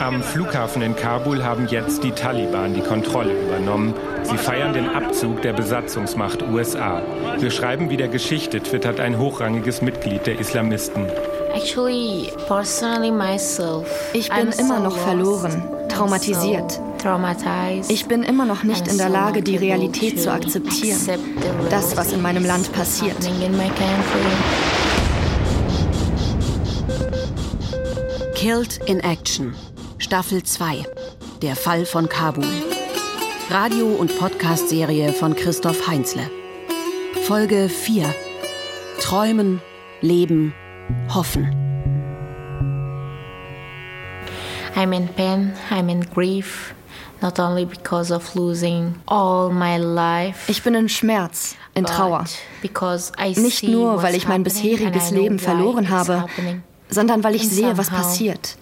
Am Flughafen in Kabul haben jetzt die Taliban die Kontrolle übernommen. Sie feiern den Abzug der Besatzungsmacht USA. Wir schreiben wieder Geschichte, twittert ein hochrangiges Mitglied der Islamisten. Ich bin immer noch verloren, traumatisiert. Ich bin immer noch nicht in der Lage, die Realität zu akzeptieren. Das, was in meinem Land passiert. Killed in Action. Staffel 2. Der Fall von Kabul. Radio- und Podcast-Serie von Christoph Heinzle. Folge 4. Träumen, Leben, Hoffen. I'm in pain, I'm in grief, not only because of losing all my life. Ich bin in Schmerz, in Trauer. Nicht nur, weil ich mein bisheriges Leben verloren habe, sondern weil ich sehe, was passiert.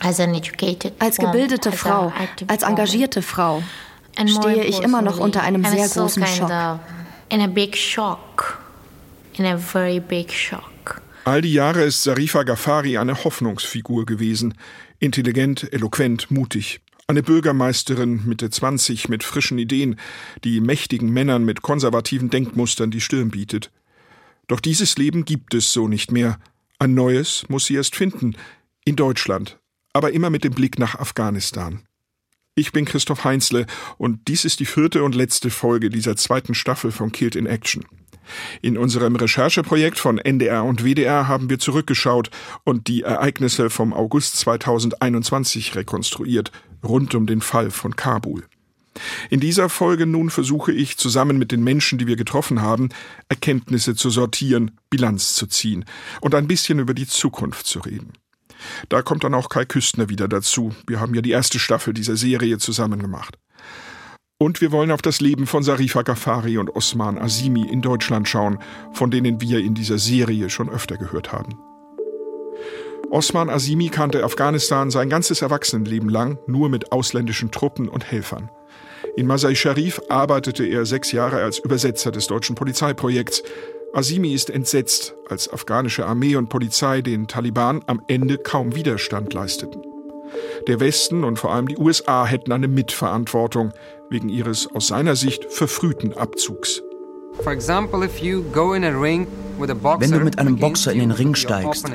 Als gebildete Frau, als engagierte Frau stehe ich immer noch unter einem sehr großen Schock. All die Jahre ist Sarifa Ghaffari eine Hoffnungsfigur gewesen. Intelligent, eloquent, mutig. Eine Bürgermeisterin Mitte 20 mit frischen Ideen, die mächtigen Männern mit konservativen Denkmustern die Stirn bietet. Doch dieses Leben gibt es so nicht mehr. Ein neues muss sie erst finden. In Deutschland. Aber immer mit dem Blick nach Afghanistan. Ich bin Christoph Heinzle und dies ist die vierte und letzte Folge dieser zweiten Staffel von Killed in Action. In unserem Rechercheprojekt von NDR und WDR haben wir zurückgeschaut und die Ereignisse vom August 2021 rekonstruiert, rund um den Fall von Kabul. In dieser Folge nun versuche ich, zusammen mit den Menschen, die wir getroffen haben, Erkenntnisse zu sortieren, Bilanz zu ziehen und ein bisschen über die Zukunft zu reden. Da kommt dann auch Kai Küstner wieder dazu. Wir haben ja die erste Staffel dieser Serie zusammen gemacht. Und wir wollen auf das Leben von Sarifa Ghaffari und Osman Azimi in Deutschland schauen, von denen wir in dieser Serie schon öfter gehört haben. Osman Azimi kannte Afghanistan sein ganzes Erwachsenenleben lang nur mit ausländischen Truppen und Helfern. In Masai Sharif arbeitete er sechs Jahre als Übersetzer des deutschen Polizeiprojekts. Azimi ist entsetzt, als afghanische Armee und Polizei den Taliban am Ende kaum Widerstand leisteten. Der Westen und vor allem die USA hätten eine Mitverantwortung wegen ihres aus seiner Sicht verfrühten Abzugs. Wenn du mit einem Boxer in den Ring steigst,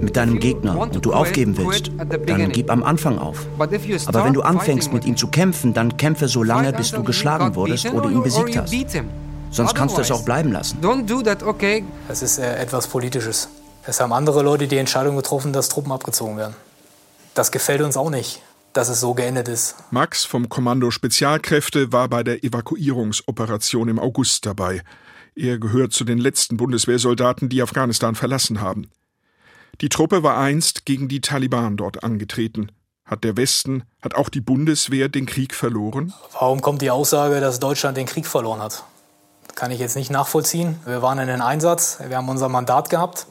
mit deinem Gegner und du aufgeben willst, dann gib am Anfang auf. Aber wenn du anfängst mit ihm zu kämpfen, dann kämpfe so lange, bis du geschlagen wurdest oder ihn besiegt hast. Sonst kannst du es auch bleiben lassen. Es ist äh, etwas Politisches. Es haben andere Leute die Entscheidung getroffen, dass Truppen abgezogen werden. Das gefällt uns auch nicht, dass es so geendet ist. Max vom Kommando Spezialkräfte war bei der Evakuierungsoperation im August dabei. Er gehört zu den letzten Bundeswehrsoldaten, die Afghanistan verlassen haben. Die Truppe war einst gegen die Taliban dort angetreten. Hat der Westen, hat auch die Bundeswehr den Krieg verloren? Warum kommt die Aussage, dass Deutschland den Krieg verloren hat? Kann ich jetzt nicht nachvollziehen. Wir waren in den Einsatz, wir haben unser Mandat gehabt,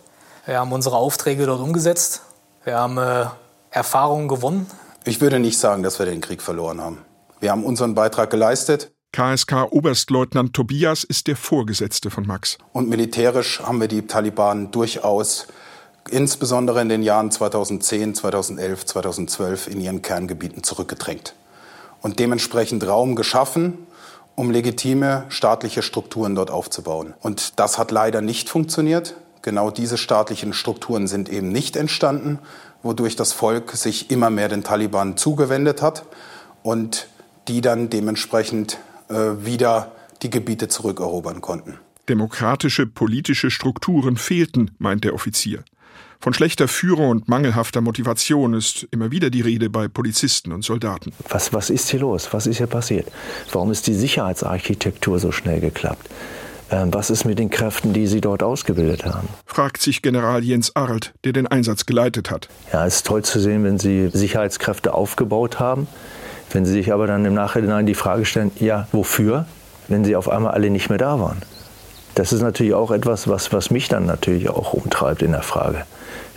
wir haben unsere Aufträge dort umgesetzt, wir haben äh, Erfahrungen gewonnen? Ich würde nicht sagen, dass wir den Krieg verloren haben. Wir haben unseren Beitrag geleistet. KSK Oberstleutnant Tobias ist der Vorgesetzte von Max. Und militärisch haben wir die Taliban durchaus, insbesondere in den Jahren 2010, 2011, 2012, in ihren Kerngebieten zurückgedrängt. Und dementsprechend Raum geschaffen, um legitime staatliche Strukturen dort aufzubauen. Und das hat leider nicht funktioniert. Genau diese staatlichen Strukturen sind eben nicht entstanden, wodurch das Volk sich immer mehr den Taliban zugewendet hat und die dann dementsprechend äh, wieder die Gebiete zurückerobern konnten. Demokratische politische Strukturen fehlten, meint der Offizier. Von schlechter Führung und mangelhafter Motivation ist immer wieder die Rede bei Polizisten und Soldaten. Was, was ist hier los? Was ist hier passiert? Warum ist die Sicherheitsarchitektur so schnell geklappt? Ähm, was ist mit den Kräften, die Sie dort ausgebildet haben? Fragt sich General Jens Arlt, der den Einsatz geleitet hat. Ja, es ist toll zu sehen, wenn Sie Sicherheitskräfte aufgebaut haben. Wenn Sie sich aber dann im Nachhinein die Frage stellen, ja, wofür, wenn sie auf einmal alle nicht mehr da waren? Das ist natürlich auch etwas, was, was mich dann natürlich auch umtreibt in der Frage.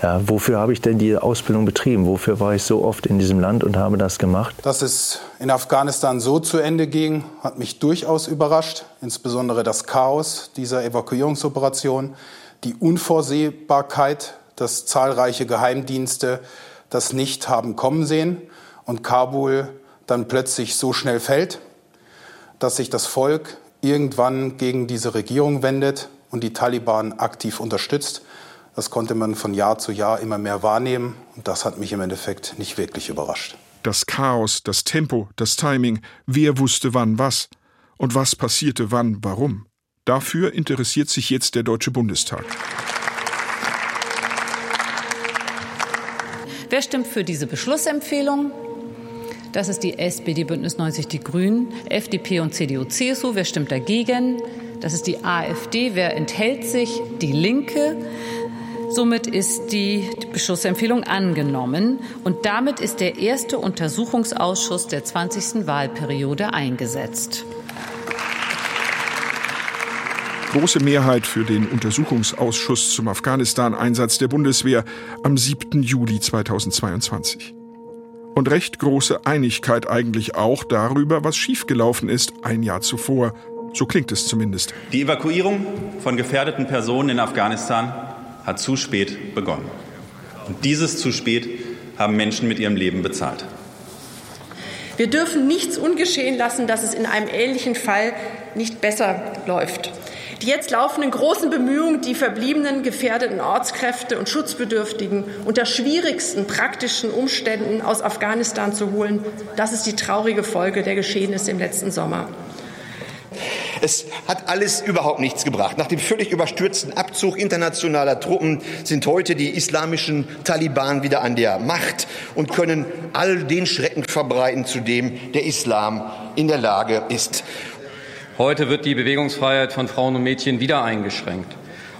Ja, wofür habe ich denn die Ausbildung betrieben? Wofür war ich so oft in diesem Land und habe das gemacht? Dass es in Afghanistan so zu Ende ging, hat mich durchaus überrascht. Insbesondere das Chaos dieser Evakuierungsoperation, die Unvorsehbarkeit, dass zahlreiche Geheimdienste das nicht haben kommen sehen und Kabul dann plötzlich so schnell fällt, dass sich das Volk irgendwann gegen diese Regierung wendet und die Taliban aktiv unterstützt. Das konnte man von Jahr zu Jahr immer mehr wahrnehmen und das hat mich im Endeffekt nicht wirklich überrascht. Das Chaos, das Tempo, das Timing, wer wusste wann was und was passierte wann, warum. Dafür interessiert sich jetzt der Deutsche Bundestag. Wer stimmt für diese Beschlussempfehlung? Das ist die SPD, Bündnis 90, die Grünen, FDP und CDU, CSU. Wer stimmt dagegen? Das ist die AfD. Wer enthält sich? Die Linke. Somit ist die Beschlussempfehlung angenommen und damit ist der erste Untersuchungsausschuss der 20. Wahlperiode eingesetzt. Große Mehrheit für den Untersuchungsausschuss zum Afghanistan-Einsatz der Bundeswehr am 7. Juli 2022. Und recht große Einigkeit eigentlich auch darüber, was schiefgelaufen ist ein Jahr zuvor. So klingt es zumindest. Die Evakuierung von gefährdeten Personen in Afghanistan hat zu spät begonnen. Und dieses zu spät haben Menschen mit ihrem Leben bezahlt. Wir dürfen nichts ungeschehen lassen, dass es in einem ähnlichen Fall nicht besser läuft. Die jetzt laufenden großen Bemühungen, die verbliebenen gefährdeten Ortskräfte und Schutzbedürftigen unter schwierigsten praktischen Umständen aus Afghanistan zu holen, das ist die traurige Folge der Geschehnisse im letzten Sommer. Es hat alles überhaupt nichts gebracht. Nach dem völlig überstürzten Abzug internationaler Truppen sind heute die islamischen Taliban wieder an der Macht und können all den Schrecken verbreiten, zu dem der Islam in der Lage ist. Heute wird die Bewegungsfreiheit von Frauen und Mädchen wieder eingeschränkt.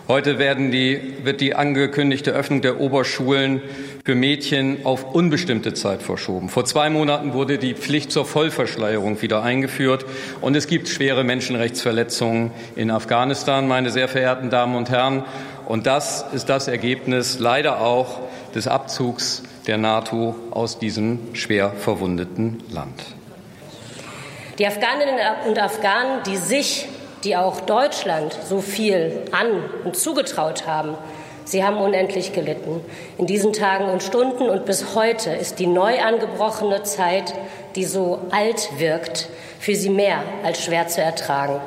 Heute die, wird die angekündigte Öffnung der Oberschulen für Mädchen auf unbestimmte Zeit verschoben. Vor zwei Monaten wurde die Pflicht zur Vollverschleierung wieder eingeführt. Und es gibt schwere Menschenrechtsverletzungen in Afghanistan, meine sehr verehrten Damen und Herren. Und das ist das Ergebnis leider auch des Abzugs der NATO aus diesem schwer verwundeten Land. Die Afghaninnen und Afghanen, die sich, die auch Deutschland so viel an und zugetraut haben, sie haben unendlich gelitten. In diesen Tagen und Stunden und bis heute ist die neu angebrochene Zeit, die so alt wirkt, für sie mehr als schwer zu ertragen.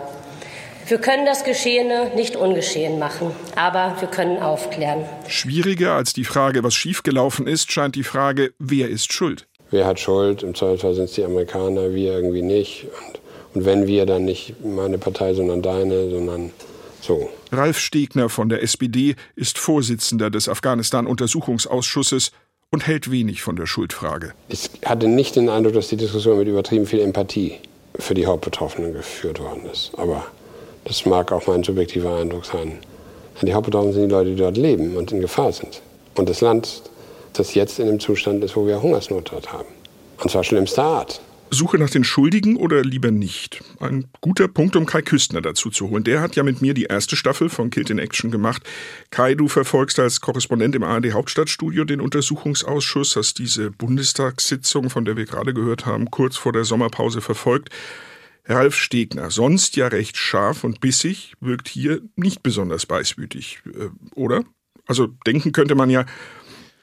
Wir können das Geschehene nicht ungeschehen machen, aber wir können aufklären. Schwieriger als die Frage, was schiefgelaufen ist, scheint die Frage, wer ist schuld? Wer hat Schuld? Im Zweifelsfall sind es die Amerikaner, wir irgendwie nicht. Und, und wenn wir, dann nicht meine Partei, sondern deine, sondern so. Ralf Stegner von der SPD ist Vorsitzender des Afghanistan-Untersuchungsausschusses und hält wenig von der Schuldfrage. Ich hatte nicht den Eindruck, dass die Diskussion mit übertrieben viel Empathie für die Hauptbetroffenen geführt worden ist. Aber das mag auch mein subjektiver Eindruck sein. Die Hauptbetroffenen sind die Leute, die dort leben und in Gefahr sind. Und das Land das jetzt in einem Zustand ist, wo wir Hungersnot dort haben. Und zwar schlimmster Art. Suche nach den Schuldigen oder lieber nicht? Ein guter Punkt, um Kai Küstner dazu zu holen. Der hat ja mit mir die erste Staffel von Killed in Action gemacht. Kai, du verfolgst als Korrespondent im ARD Hauptstadtstudio den Untersuchungsausschuss, hast diese Bundestagssitzung, von der wir gerade gehört haben, kurz vor der Sommerpause verfolgt. Ralf Stegner, sonst ja recht scharf und bissig, wirkt hier nicht besonders beißwütig, äh, oder? Also denken könnte man ja,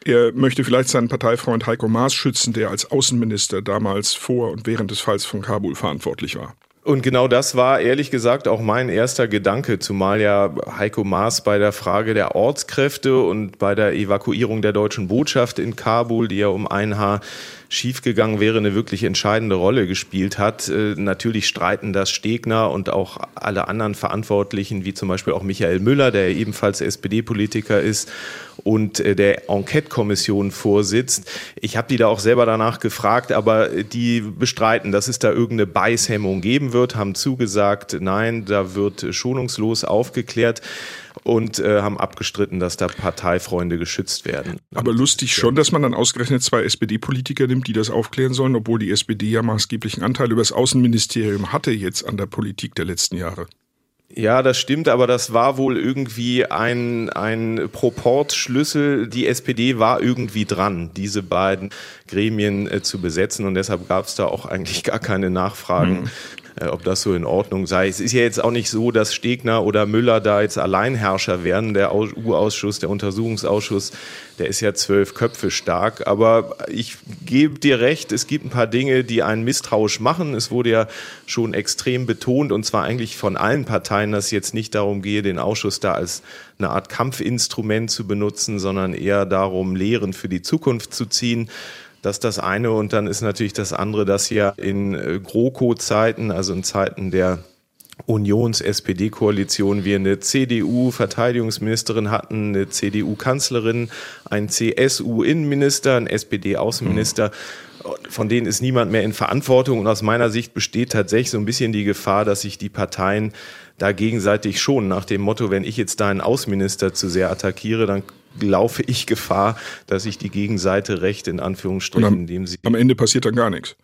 er möchte vielleicht seinen Parteifreund Heiko Maas schützen, der als Außenminister damals vor und während des Falls von Kabul verantwortlich war. Und genau das war ehrlich gesagt auch mein erster Gedanke, zumal ja Heiko Maas bei der Frage der Ortskräfte und bei der Evakuierung der deutschen Botschaft in Kabul, die ja um ein Haar schiefgegangen wäre, eine wirklich entscheidende Rolle gespielt hat. Äh, natürlich streiten das Stegner und auch alle anderen Verantwortlichen, wie zum Beispiel auch Michael Müller, der ebenfalls SPD-Politiker ist und äh, der Enquete-Kommission vorsitzt. Ich habe die da auch selber danach gefragt, aber die bestreiten, dass es da irgendeine Beißhemmung geben wird, haben zugesagt, nein, da wird schonungslos aufgeklärt und äh, haben abgestritten, dass da Parteifreunde geschützt werden. Aber lustig schon, dass man dann ausgerechnet zwei SPD-Politiker nimmt, die das aufklären sollen, obwohl die SPD ja maßgeblichen Anteil über das Außenministerium hatte jetzt an der Politik der letzten Jahre. Ja, das stimmt, aber das war wohl irgendwie ein, ein Proportschlüssel. Die SPD war irgendwie dran, diese beiden Gremien äh, zu besetzen und deshalb gab es da auch eigentlich gar keine Nachfragen. Mhm. Äh, ob das so in Ordnung sei. Es ist ja jetzt auch nicht so, dass Stegner oder Müller da jetzt Alleinherrscher werden. Der U-Ausschuss, der Untersuchungsausschuss, der ist ja zwölf Köpfe stark. Aber ich gebe dir recht, es gibt ein paar Dinge, die einen misstrauisch machen. Es wurde ja schon extrem betont, und zwar eigentlich von allen Parteien, dass es jetzt nicht darum gehe, den Ausschuss da als eine Art Kampfinstrument zu benutzen, sondern eher darum, Lehren für die Zukunft zu ziehen. Das ist das eine und dann ist natürlich das andere, dass ja in äh, GroKo-Zeiten, also in Zeiten der Unions-SPD-Koalition wir eine CDU-Verteidigungsministerin hatten, eine CDU-Kanzlerin, einen CSU-Innenminister, einen SPD-Außenminister. Von denen ist niemand mehr in Verantwortung. Und aus meiner Sicht besteht tatsächlich so ein bisschen die Gefahr, dass sich die Parteien da gegenseitig schon nach dem Motto, wenn ich jetzt deinen Außenminister zu sehr attackiere, dann laufe ich Gefahr, dass ich die Gegenseite recht in Anführungsstrichen, am, indem sie. Am Ende passiert dann gar nichts.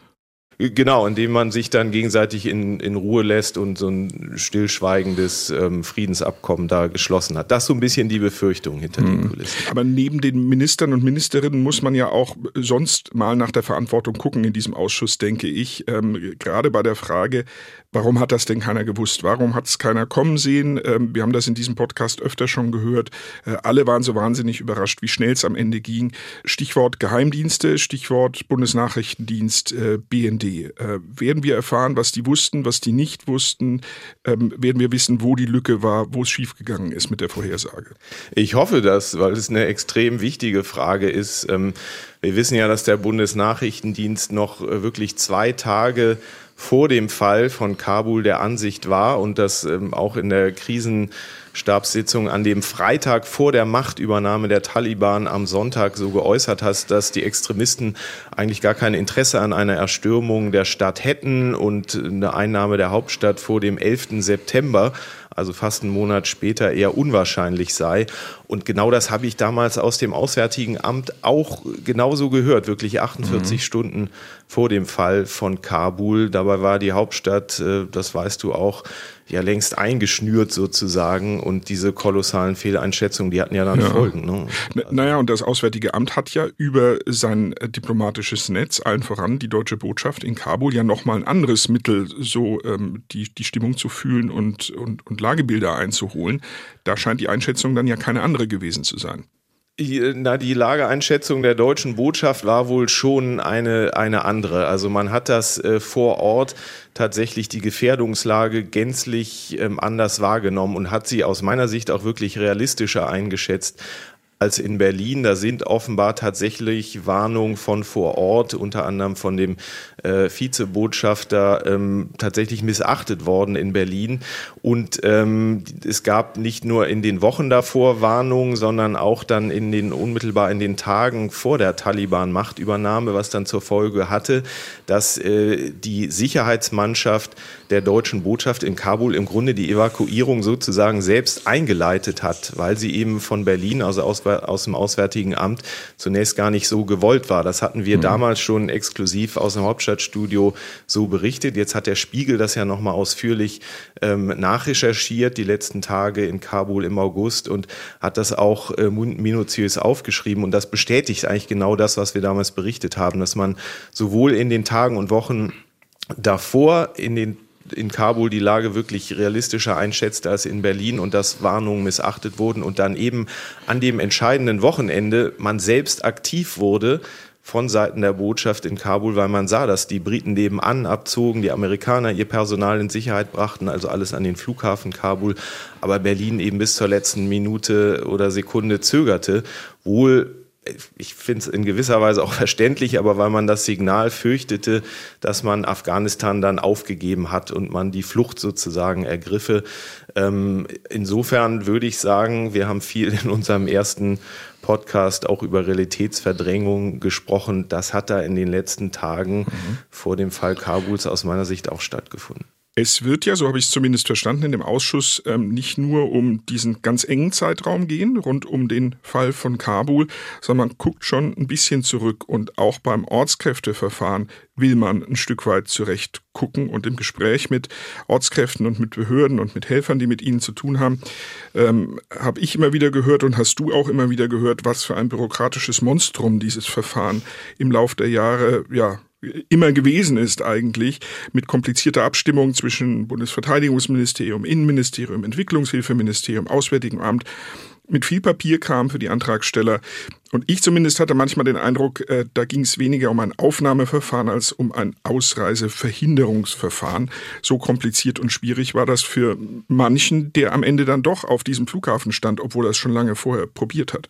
Genau, indem man sich dann gegenseitig in, in Ruhe lässt und so ein stillschweigendes ähm, Friedensabkommen da geschlossen hat. Das ist so ein bisschen die Befürchtung hinter mhm. den Kulissen. Aber neben den Ministern und Ministerinnen muss man ja auch sonst mal nach der Verantwortung gucken in diesem Ausschuss, denke ich. Ähm, gerade bei der Frage, Warum hat das denn keiner gewusst? Warum hat es keiner kommen sehen? Ähm, wir haben das in diesem Podcast öfter schon gehört. Äh, alle waren so wahnsinnig überrascht, wie schnell es am Ende ging. Stichwort Geheimdienste, Stichwort Bundesnachrichtendienst, äh, BND. Äh, werden wir erfahren, was die wussten, was die nicht wussten? Ähm, werden wir wissen, wo die Lücke war, wo es schiefgegangen ist mit der Vorhersage? Ich hoffe das, weil es eine extrem wichtige Frage ist. Ähm, wir wissen ja, dass der Bundesnachrichtendienst noch wirklich zwei Tage vor dem Fall von Kabul der Ansicht war und das ähm, auch in der Krisenstabssitzung an dem Freitag vor der Machtübernahme der Taliban am Sonntag so geäußert hast, dass die Extremisten eigentlich gar kein Interesse an einer Erstürmung der Stadt hätten und eine Einnahme der Hauptstadt vor dem 11. September also fast einen Monat später eher unwahrscheinlich sei. Und genau das habe ich damals aus dem Auswärtigen Amt auch genauso gehört, wirklich 48 mhm. Stunden vor dem Fall von Kabul. Dabei war die Hauptstadt, äh, das weißt du auch, ja längst eingeschnürt sozusagen und diese kolossalen Fehleinschätzungen, die hatten ja dann ja. Folgen. Ne? Naja, und das Auswärtige Amt hat ja über sein äh, diplomatisches Netz, allen voran die deutsche Botschaft in Kabul, ja nochmal ein anderes Mittel, so ähm, die, die Stimmung zu fühlen und, und, und Lagebilder einzuholen. Da scheint die Einschätzung dann ja keine andere gewesen zu sein. Na, die Lageeinschätzung der deutschen Botschaft war wohl schon eine, eine andere. Also man hat das äh, vor Ort tatsächlich die Gefährdungslage gänzlich ähm, anders wahrgenommen und hat sie aus meiner Sicht auch wirklich realistischer eingeschätzt als in Berlin. Da sind offenbar tatsächlich Warnungen von vor Ort, unter anderem von dem äh, Vizebotschafter, ähm, tatsächlich missachtet worden in Berlin. Und ähm, es gab nicht nur in den Wochen davor Warnungen, sondern auch dann in den unmittelbar in den Tagen vor der Taliban-Machtübernahme, was dann zur Folge hatte, dass äh, die Sicherheitsmannschaft der deutschen Botschaft in Kabul im Grunde die Evakuierung sozusagen selbst eingeleitet hat, weil sie eben von Berlin, also aus aus dem Auswärtigen Amt zunächst gar nicht so gewollt war. Das hatten wir mhm. damals schon exklusiv aus dem Hauptstadtstudio so berichtet. Jetzt hat der Spiegel das ja nochmal ausführlich ähm, nachrecherchiert, die letzten Tage in Kabul im August und hat das auch äh, minutiös aufgeschrieben. Und das bestätigt eigentlich genau das, was wir damals berichtet haben, dass man sowohl in den Tagen und Wochen davor in den in Kabul die Lage wirklich realistischer einschätzte als in Berlin und dass Warnungen missachtet wurden und dann eben an dem entscheidenden Wochenende man selbst aktiv wurde von Seiten der Botschaft in Kabul, weil man sah, dass die Briten nebenan abzogen, die Amerikaner ihr Personal in Sicherheit brachten, also alles an den Flughafen Kabul, aber Berlin eben bis zur letzten Minute oder Sekunde zögerte, wohl ich finde es in gewisser Weise auch verständlich, aber weil man das Signal fürchtete, dass man Afghanistan dann aufgegeben hat und man die Flucht sozusagen ergriffe. Ähm, insofern würde ich sagen, wir haben viel in unserem ersten Podcast auch über Realitätsverdrängung gesprochen. Das hat da in den letzten Tagen mhm. vor dem Fall Kabuls aus meiner Sicht auch stattgefunden. Es wird ja, so habe ich es zumindest verstanden, in dem Ausschuss ähm, nicht nur um diesen ganz engen Zeitraum gehen, rund um den Fall von Kabul, sondern man guckt schon ein bisschen zurück und auch beim Ortskräfteverfahren will man ein Stück weit zurecht gucken und im Gespräch mit Ortskräften und mit Behörden und mit Helfern, die mit ihnen zu tun haben, ähm, habe ich immer wieder gehört und hast du auch immer wieder gehört, was für ein bürokratisches Monstrum dieses Verfahren im Lauf der Jahre ja immer gewesen ist eigentlich, mit komplizierter Abstimmung zwischen Bundesverteidigungsministerium, Innenministerium, Entwicklungshilfeministerium, Auswärtigem Amt mit viel Papier kam für die Antragsteller. Und ich zumindest hatte manchmal den Eindruck, äh, da ging es weniger um ein Aufnahmeverfahren als um ein Ausreiseverhinderungsverfahren. So kompliziert und schwierig war das für manchen, der am Ende dann doch auf diesem Flughafen stand, obwohl er es schon lange vorher probiert hat.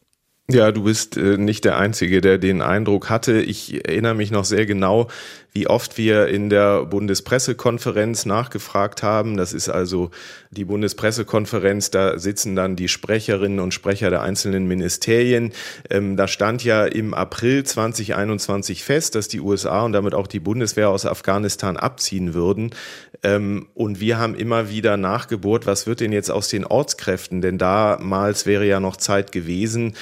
Ja, du bist äh, nicht der Einzige, der den Eindruck hatte. Ich erinnere mich noch sehr genau, wie oft wir in der Bundespressekonferenz nachgefragt haben. Das ist also die Bundespressekonferenz, da sitzen dann die Sprecherinnen und Sprecher der einzelnen Ministerien. Ähm, da stand ja im April 2021 fest, dass die USA und damit auch die Bundeswehr aus Afghanistan abziehen würden. Ähm, und wir haben immer wieder nachgebohrt, was wird denn jetzt aus den Ortskräften? Denn damals wäre ja noch Zeit gewesen.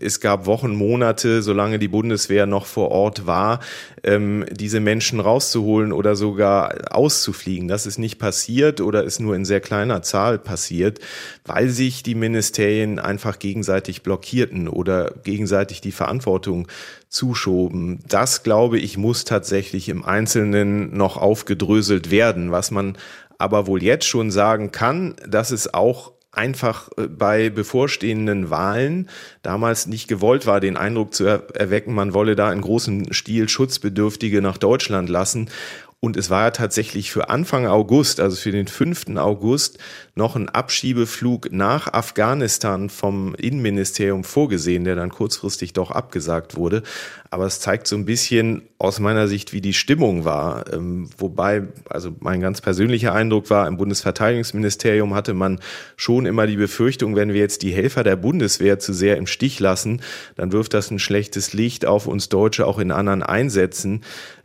Es gab Wochen, Monate, solange die Bundeswehr noch vor Ort war, ähm, diese Menschen rauszuholen oder sogar auszufliegen. Das ist nicht passiert oder ist nur in sehr kleiner Zahl passiert, weil sich die Ministerien einfach gegenseitig blockierten oder gegenseitig die Verantwortung zuschoben. Das, glaube ich, muss tatsächlich im Einzelnen noch aufgedröselt werden. Was man aber wohl jetzt schon sagen kann, dass es auch einfach äh, bei bevorstehenden Wahlen damals nicht gewollt war, den Eindruck zu erwecken, man wolle da in großem Stil Schutzbedürftige nach Deutschland lassen. Und es war ja tatsächlich für Anfang August, also für den 5. August, noch ein Abschiebeflug nach Afghanistan vom Innenministerium vorgesehen, der dann kurzfristig doch abgesagt wurde. Aber es zeigt so ein bisschen aus meiner Sicht, wie die Stimmung war. Ähm, wobei, also mein ganz persönlicher Eindruck war, im Bundesverteidigungsministerium hatte man schon immer die Befürchtung, wenn wir jetzt die Helfer der Bundeswehr zu sehr im Stich lassen, dann wirft das ein schlechtes Licht auf uns Deutsche auch in anderen Einsätzen.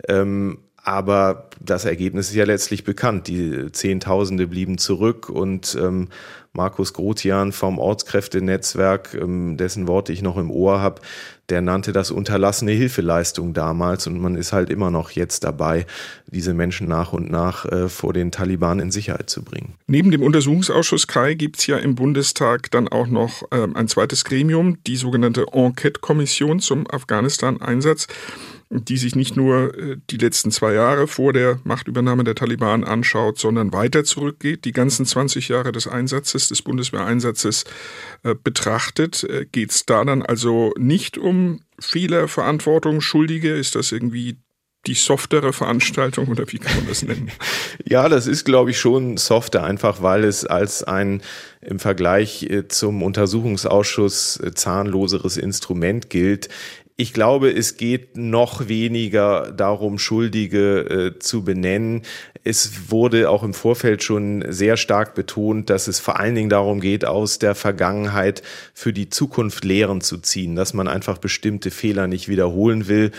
Ähm, aber das Ergebnis ist ja letztlich bekannt. Die Zehntausende blieben zurück und ähm, Markus Grotian vom Ortskräftenetzwerk, ähm, dessen Worte ich noch im Ohr habe, der nannte das unterlassene Hilfeleistung damals und man ist halt immer noch jetzt dabei, diese Menschen nach und nach äh, vor den Taliban in Sicherheit zu bringen. Neben dem Untersuchungsausschuss Kai gibt es ja im Bundestag dann auch noch äh, ein zweites Gremium, die sogenannte Enquete-Kommission zum Afghanistan-Einsatz die sich nicht nur äh, die letzten zwei Jahre vor der Machtübernahme der Taliban anschaut, sondern weiter zurückgeht, die ganzen 20 Jahre des Einsatzes, des Bundeswehreinsatzes äh, betrachtet. Äh, Geht es da dann also nicht um Fehler, Verantwortung, Schuldige? Ist das irgendwie die softere Veranstaltung oder wie kann man das nennen? Ja, das ist, glaube ich, schon softer, einfach weil es als ein im Vergleich zum Untersuchungsausschuss zahnloseres Instrument gilt. Ich glaube, es geht noch weniger darum, Schuldige äh, zu benennen. Es wurde auch im Vorfeld schon sehr stark betont, dass es vor allen Dingen darum geht, aus der Vergangenheit für die Zukunft Lehren zu ziehen, dass man einfach bestimmte Fehler nicht wiederholen will.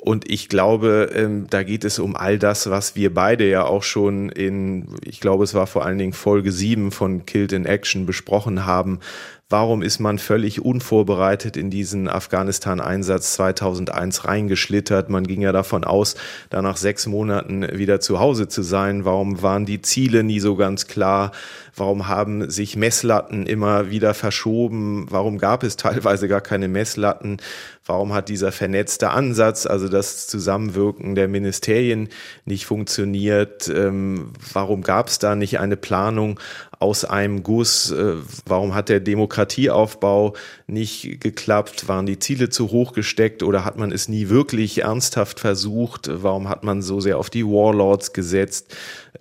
Und ich glaube, ähm, da geht es um all das, was wir beide ja auch schon in, ich glaube, es war vor allen Dingen Folge 7 von Killed in Action besprochen haben, Warum ist man völlig unvorbereitet in diesen Afghanistan-Einsatz 2001 reingeschlittert? Man ging ja davon aus, da nach sechs Monaten wieder zu Hause zu sein. Warum waren die Ziele nie so ganz klar? Warum haben sich Messlatten immer wieder verschoben? Warum gab es teilweise gar keine Messlatten? Warum hat dieser vernetzte Ansatz, also das Zusammenwirken der Ministerien, nicht funktioniert? Ähm, warum gab es da nicht eine Planung aus einem Guss? Äh, warum hat der Demokratieaufbau nicht geklappt? Waren die Ziele zu hoch gesteckt oder hat man es nie wirklich ernsthaft versucht? Warum hat man so sehr auf die Warlords gesetzt?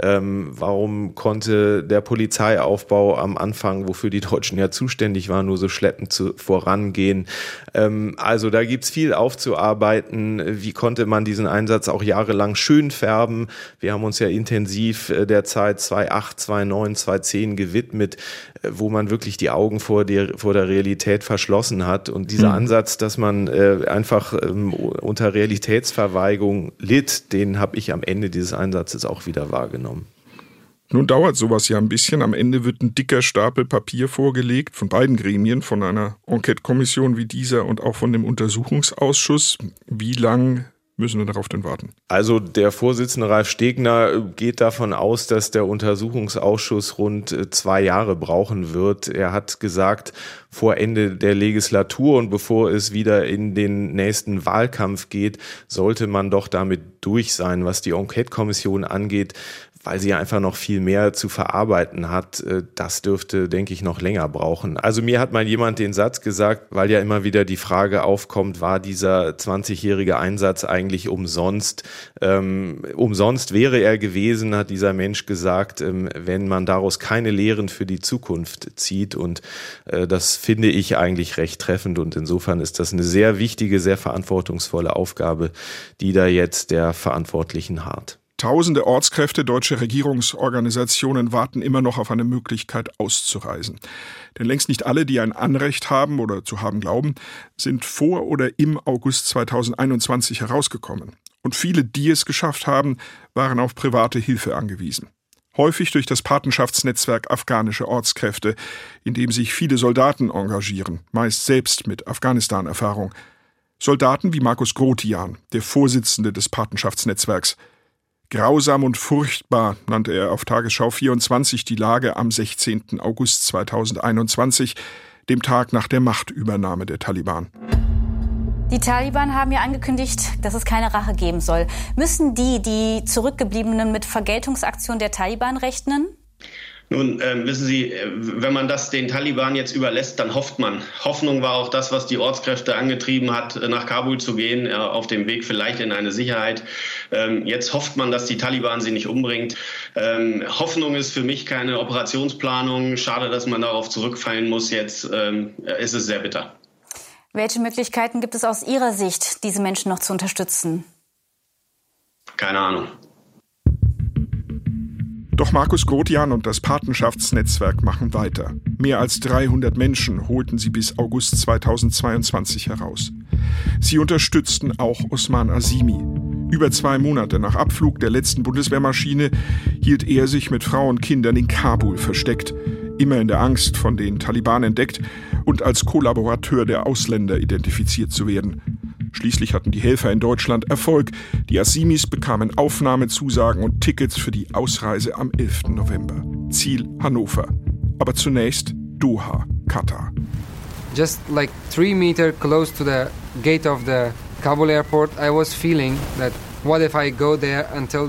Ähm, warum konnte der Polizeiaufbau am Anfang, wofür die Deutschen ja zuständig waren, nur so schleppend zu, vorangehen? Ähm, also da gibt's viel aufzuarbeiten. Wie konnte man diesen Einsatz auch jahrelang schön färben? Wir haben uns ja intensiv äh, der Zeit 2008, 2009, 2010 gewidmet, äh, wo man wirklich die Augen vor der, vor der Realität verschlossen hat. Und dieser mhm. Ansatz, dass man äh, einfach ähm, unter Realitätsverweigerung litt, den habe ich am Ende dieses Einsatzes auch wieder wahrgenommen genommen. Nun dauert sowas ja ein bisschen. Am Ende wird ein dicker Stapel Papier vorgelegt von beiden Gremien, von einer Enquete-Kommission wie dieser und auch von dem Untersuchungsausschuss. Wie lang müssen wir darauf denn warten? Also der Vorsitzende Ralf Stegner geht davon aus, dass der Untersuchungsausschuss rund äh, zwei Jahre brauchen wird. Er hat gesagt, vor Ende der Legislatur und bevor es wieder in den nächsten Wahlkampf geht, sollte man doch damit durch sein, was die Enquete-Kommission angeht weil sie einfach noch viel mehr zu verarbeiten hat. Äh, das dürfte, denke ich, noch länger brauchen. Also mir hat mal jemand den Satz gesagt, weil ja immer wieder die Frage aufkommt, war dieser 20-jährige Einsatz eigentlich umsonst? Ähm, umsonst wäre er gewesen, hat dieser Mensch gesagt, ähm, wenn man daraus keine Lehren für die Zukunft zieht. Und äh, das finde ich eigentlich recht treffend. Und insofern ist das eine sehr wichtige, sehr verantwortungsvolle Aufgabe, die da jetzt der Verantwortlichen hart. Tausende Ortskräfte deutscher Regierungsorganisationen warten immer noch auf eine Möglichkeit auszureisen. Denn längst nicht alle, die ein Anrecht haben oder zu haben glauben, sind vor oder im August 2021 herausgekommen. Und viele, die es geschafft haben, waren auf private Hilfe angewiesen. Häufig durch das Patenschaftsnetzwerk afghanische Ortskräfte, in dem sich viele Soldaten engagieren, meist selbst mit Afghanistan-Erfahrung. Soldaten wie Markus Grotian, der Vorsitzende des Patenschaftsnetzwerks. Grausam und furchtbar nannte er auf Tagesschau 24 die Lage am 16. August 2021, dem Tag nach der Machtübernahme der Taliban. Die Taliban haben ja angekündigt, dass es keine Rache geben soll. Müssen die, die Zurückgebliebenen, mit Vergeltungsaktionen der Taliban rechnen? Nun, äh, wissen Sie, äh, wenn man das den Taliban jetzt überlässt, dann hofft man. Hoffnung war auch das, was die Ortskräfte angetrieben hat, äh, nach Kabul zu gehen, äh, auf dem Weg vielleicht in eine Sicherheit. Ähm, jetzt hofft man, dass die Taliban sie nicht umbringt. Ähm, Hoffnung ist für mich keine Operationsplanung. Schade, dass man darauf zurückfallen muss. Jetzt ähm, ist es sehr bitter. Welche Möglichkeiten gibt es aus Ihrer Sicht, diese Menschen noch zu unterstützen? Keine Ahnung. Doch Markus Grotian und das Patenschaftsnetzwerk machen weiter. Mehr als 300 Menschen holten sie bis August 2022 heraus. Sie unterstützten auch Osman Azimi. Über zwei Monate nach Abflug der letzten Bundeswehrmaschine hielt er sich mit Frau und Kindern in Kabul versteckt, immer in der Angst, von den Taliban entdeckt und als Kollaborateur der Ausländer identifiziert zu werden. Schließlich hatten die Helfer in Deutschland Erfolg. Die Asimis bekamen Aufnahmezusagen und Tickets für die Ausreise am 11. November. Ziel Hannover. Aber zunächst Doha, Katar. Just like three meter close to the gate of the Kabul airport, I was feeling that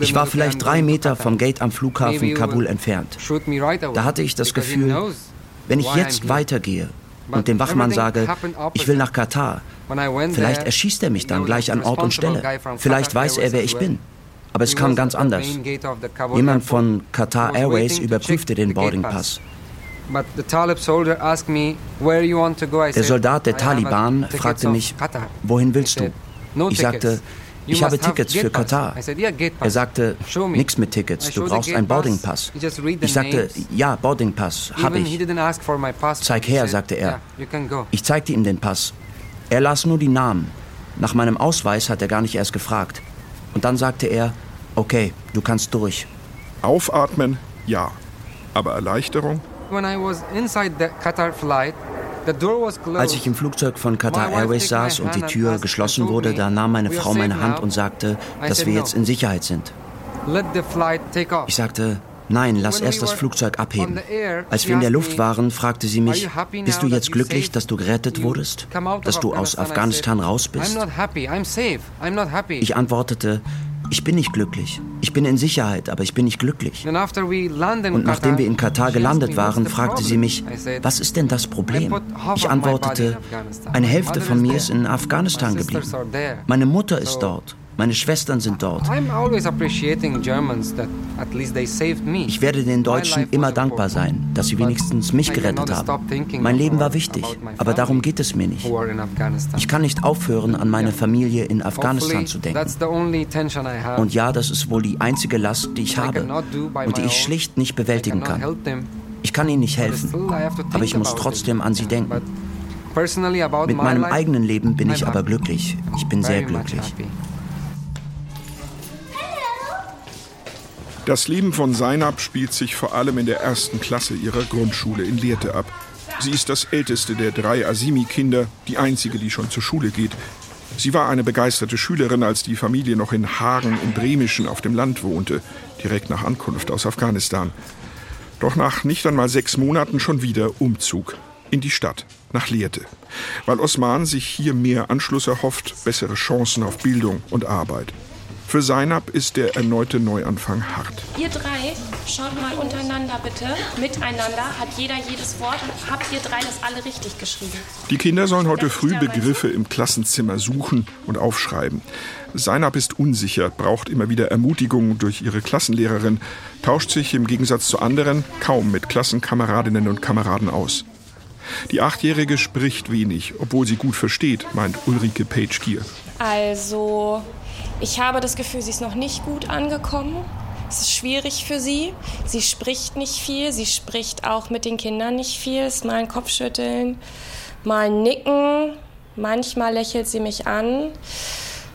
ich war vielleicht drei Meter vom Gate am Flughafen Kabul entfernt. Da hatte ich das Gefühl, wenn ich jetzt weitergehe und dem Wachmann sage, ich will nach Katar, Vielleicht erschießt er mich dann gleich an Ort und Stelle. Vielleicht weiß er, wer ich bin. Aber es kam ganz anders. Jemand von Qatar Airways überprüfte den Boardingpass. Der Soldat der Taliban fragte mich, wohin willst du? Ich sagte, ich habe Tickets für Katar. Er sagte, nichts mit Tickets, du brauchst einen Boardingpass. Ich sagte, ja, Boardingpass, habe ich. Zeig her, sagte er. Ich zeigte ihm den Pass. Er las nur die Namen. Nach meinem Ausweis hat er gar nicht erst gefragt. Und dann sagte er, okay, du kannst durch. Aufatmen, ja. Aber Erleichterung? Als ich im Flugzeug von Qatar Airways saß und die Tür geschlossen wurde, da nahm meine Frau meine Hand und sagte, dass wir jetzt in Sicherheit sind. Ich sagte, Nein, lass erst das Flugzeug abheben. Als wir in der Luft waren, fragte sie mich, bist du jetzt glücklich, dass du gerettet wurdest? Dass du aus Afghanistan raus bist? Ich antwortete, ich bin nicht glücklich. Ich bin in Sicherheit, aber ich bin nicht glücklich. Und nachdem wir in Katar gelandet waren, fragte sie mich, was ist denn das Problem? Ich antwortete, eine Hälfte von mir ist in Afghanistan geblieben. Meine Mutter ist dort. Meine Schwestern sind dort. Ich werde den Deutschen immer dankbar sein, dass sie wenigstens mich gerettet haben. Mein Leben war wichtig, aber darum geht es mir nicht. Ich kann nicht aufhören, an meine Familie in Afghanistan zu denken. Und ja, das ist wohl die einzige Last, die ich habe und die ich schlicht nicht bewältigen kann. Ich kann ihnen nicht helfen, aber ich muss trotzdem an sie denken. Mit meinem eigenen Leben bin ich aber glücklich. Ich bin sehr glücklich. Das Leben von Seinab spielt sich vor allem in der ersten Klasse ihrer Grundschule in Lehrte ab. Sie ist das älteste der drei Asimi-Kinder, die einzige, die schon zur Schule geht. Sie war eine begeisterte Schülerin, als die Familie noch in Hagen im Bremischen auf dem Land wohnte, direkt nach Ankunft aus Afghanistan. Doch nach nicht einmal sechs Monaten schon wieder Umzug in die Stadt, nach Lehrte, weil Osman sich hier mehr Anschluss erhofft, bessere Chancen auf Bildung und Arbeit. Für Seinab ist der erneute Neuanfang hart. Ihr drei, schaut mal untereinander bitte. Miteinander hat jeder jedes Wort und habt ihr drei das alle richtig geschrieben. Die Kinder sollen heute früh Begriffe im Klassenzimmer suchen und aufschreiben. Seinab ist unsicher, braucht immer wieder Ermutigung durch ihre Klassenlehrerin, tauscht sich im Gegensatz zu anderen kaum mit Klassenkameradinnen und Kameraden aus. Die Achtjährige spricht wenig, obwohl sie gut versteht, meint Ulrike Page-Gier. Also, ich habe das Gefühl, sie ist noch nicht gut angekommen. Es ist schwierig für sie. Sie spricht nicht viel. Sie spricht auch mit den Kindern nicht viel. Es ist mal ein Kopfschütteln, mal ein Nicken. Manchmal lächelt sie mich an.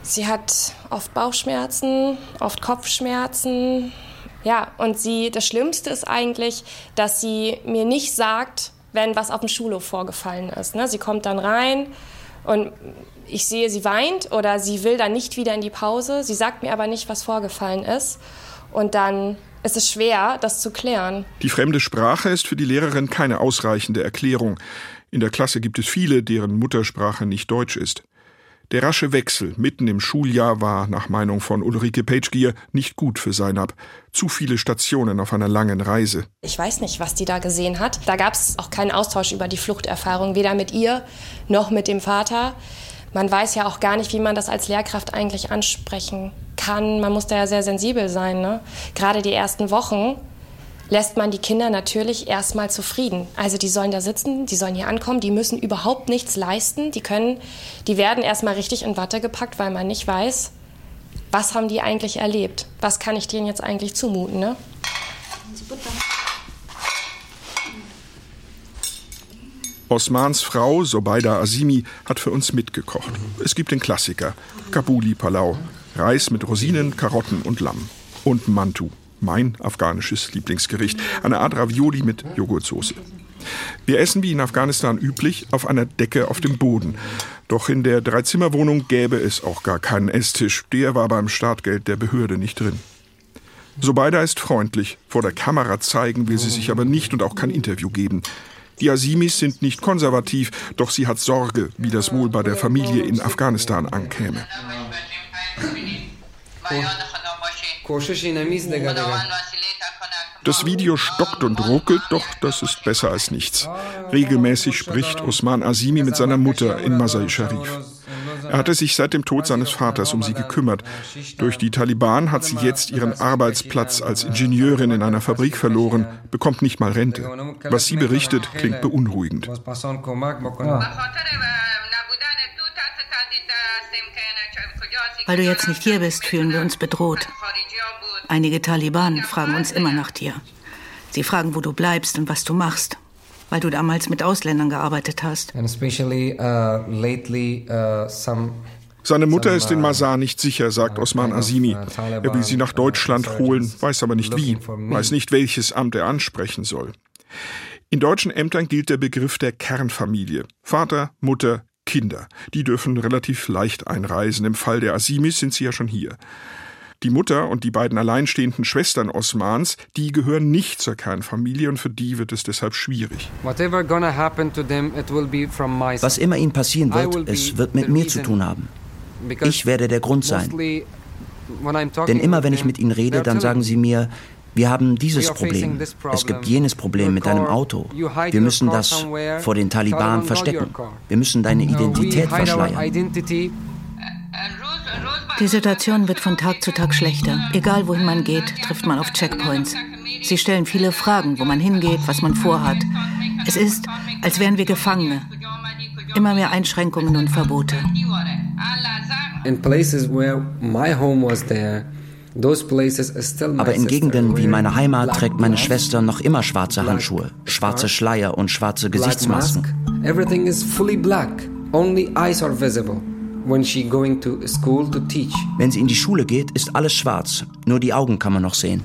Sie hat oft Bauchschmerzen, oft Kopfschmerzen. Ja, und sie, das Schlimmste ist eigentlich, dass sie mir nicht sagt, wenn was auf dem Schulhof vorgefallen ist. Ne? Sie kommt dann rein und ich sehe, sie weint oder sie will dann nicht wieder in die Pause. Sie sagt mir aber nicht, was vorgefallen ist. Und dann ist es schwer, das zu klären. Die fremde Sprache ist für die Lehrerin keine ausreichende Erklärung. In der Klasse gibt es viele, deren Muttersprache nicht Deutsch ist. Der rasche Wechsel mitten im Schuljahr war, nach Meinung von Ulrike Pagegier, nicht gut für Seinab. Zu viele Stationen auf einer langen Reise. Ich weiß nicht, was die da gesehen hat. Da gab es auch keinen Austausch über die Fluchterfahrung, weder mit ihr noch mit dem Vater man weiß ja auch gar nicht, wie man das als Lehrkraft eigentlich ansprechen kann. Man muss da ja sehr sensibel sein. Ne? Gerade die ersten Wochen lässt man die Kinder natürlich erstmal zufrieden. Also die sollen da sitzen, die sollen hier ankommen, die müssen überhaupt nichts leisten. Die können, die werden erstmal richtig in Watte gepackt, weil man nicht weiß, was haben die eigentlich erlebt? Was kann ich denen jetzt eigentlich zumuten? Ne? Osmans Frau, Sobeida Azimi, hat für uns mitgekocht. Es gibt den Klassiker, Kabuli Palau, Reis mit Rosinen, Karotten und Lamm. Und Mantu, mein afghanisches Lieblingsgericht, eine Art Ravioli mit Joghurtsoße. Wir essen wie in Afghanistan üblich auf einer Decke auf dem Boden. Doch in der Dreizimmerwohnung gäbe es auch gar keinen Esstisch. Der war beim Startgeld der Behörde nicht drin. Sobeida ist freundlich. Vor der Kamera zeigen will sie sich aber nicht und auch kein Interview geben. Die Asimis sind nicht konservativ, doch sie hat Sorge, wie das wohl bei der Familie in Afghanistan ankäme. Das Video stockt und ruckelt, doch das ist besser als nichts. Regelmäßig spricht Osman Azimi mit seiner Mutter in Masai Sharif. Er hatte sich seit dem Tod seines Vaters um sie gekümmert. Durch die Taliban hat sie jetzt ihren Arbeitsplatz als Ingenieurin in einer Fabrik verloren, bekommt nicht mal Rente. Was sie berichtet, klingt beunruhigend. Weil du jetzt nicht hier bist, fühlen wir uns bedroht. Einige Taliban fragen uns immer nach dir. Sie fragen, wo du bleibst und was du machst weil du damals mit Ausländern gearbeitet hast. Uh, lately uh, some seine Mutter ist in uh, Masar nicht sicher, sagt Osman Azimi. Er will sie nach Deutschland holen, weiß aber nicht wie, weiß nicht, welches Amt er ansprechen soll. In deutschen Ämtern gilt der Begriff der Kernfamilie. Vater, Mutter, Kinder. Die dürfen relativ leicht einreisen. Im Fall der Azimis sind sie ja schon hier. Die Mutter und die beiden alleinstehenden Schwestern Osmans, die gehören nicht zur Kernfamilie und für die wird es deshalb schwierig. Was immer ihnen passieren wird, es wird mit mir zu tun haben. Ich werde der Grund sein. Denn immer wenn ich mit ihnen rede, dann sagen sie mir, wir haben dieses Problem, es gibt jenes Problem mit deinem Auto. Wir müssen das vor den Taliban verstecken. Wir müssen deine Identität verschleiern. Die Situation wird von Tag zu Tag schlechter. Egal wohin man geht, trifft man auf Checkpoints. Sie stellen viele Fragen, wo man hingeht, was man vorhat. Es ist, als wären wir Gefangene. Immer mehr Einschränkungen und Verbote. In places where my home was there, aber in Gegenden wie meine Heimat trägt meine Schwester noch immer schwarze Handschuhe, schwarze Schleier und schwarze Gesichtsmasken. Everything is fully black. Only eyes are visible. Wenn sie in die Schule geht, ist alles schwarz. Nur die Augen kann man noch sehen.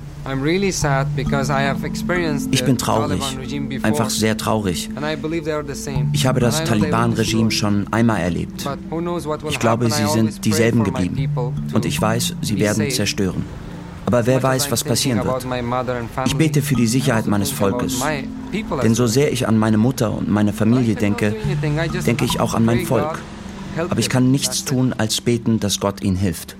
Ich bin traurig, einfach sehr traurig. Ich habe das Taliban-Regime schon einmal erlebt. Ich glaube, sie sind dieselben geblieben. Und ich weiß, sie werden zerstören. Aber wer weiß, was passieren wird. Ich bete für die Sicherheit meines Volkes. Denn so sehr ich an meine Mutter und meine Familie denke, denke ich auch an mein Volk. Aber ich kann nichts tun, als beten, dass Gott ihnen hilft.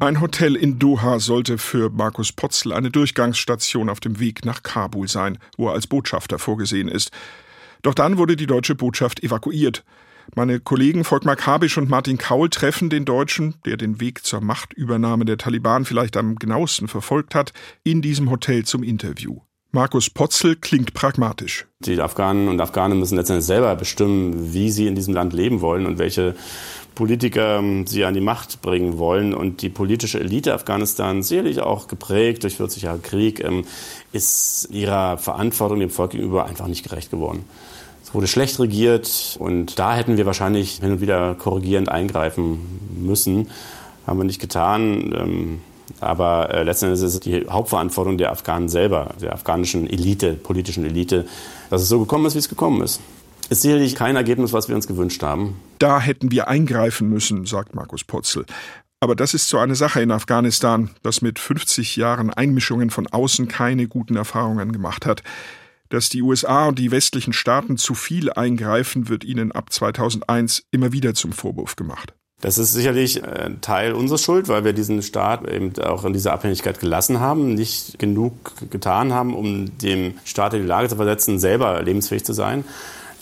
Ein Hotel in Doha sollte für Markus Potzel eine Durchgangsstation auf dem Weg nach Kabul sein, wo er als Botschafter vorgesehen ist. Doch dann wurde die deutsche Botschaft evakuiert. Meine Kollegen Volkmar Kabisch und Martin Kaul treffen den Deutschen, der den Weg zur Machtübernahme der Taliban vielleicht am genauesten verfolgt hat, in diesem Hotel zum Interview. Markus Potzel klingt pragmatisch. Die Afghanen und Afghanen müssen letztendlich selber bestimmen, wie sie in diesem Land leben wollen und welche Politiker ähm, sie an die Macht bringen wollen. Und die politische Elite Afghanistans, sicherlich auch geprägt durch 40 Jahre Krieg, ähm, ist ihrer Verantwortung dem Volk gegenüber einfach nicht gerecht geworden. Es wurde schlecht regiert und da hätten wir wahrscheinlich hin und wieder korrigierend eingreifen müssen. Haben wir nicht getan. Aber äh, letztendlich ist es die Hauptverantwortung der Afghanen selber, der afghanischen Elite, politischen Elite, dass es so gekommen ist, wie es gekommen ist. Ist sicherlich kein Ergebnis, was wir uns gewünscht haben. Da hätten wir eingreifen müssen, sagt Markus Potzel. Aber das ist so eine Sache in Afghanistan, das mit 50 Jahren Einmischungen von außen keine guten Erfahrungen gemacht hat. Dass die USA und die westlichen Staaten zu viel eingreifen, wird ihnen ab 2001 immer wieder zum Vorwurf gemacht. Das ist sicherlich ein äh, Teil unserer Schuld, weil wir diesen Staat eben auch in dieser Abhängigkeit gelassen haben, nicht genug getan haben, um dem Staat in die Lage zu versetzen, selber lebensfähig zu sein.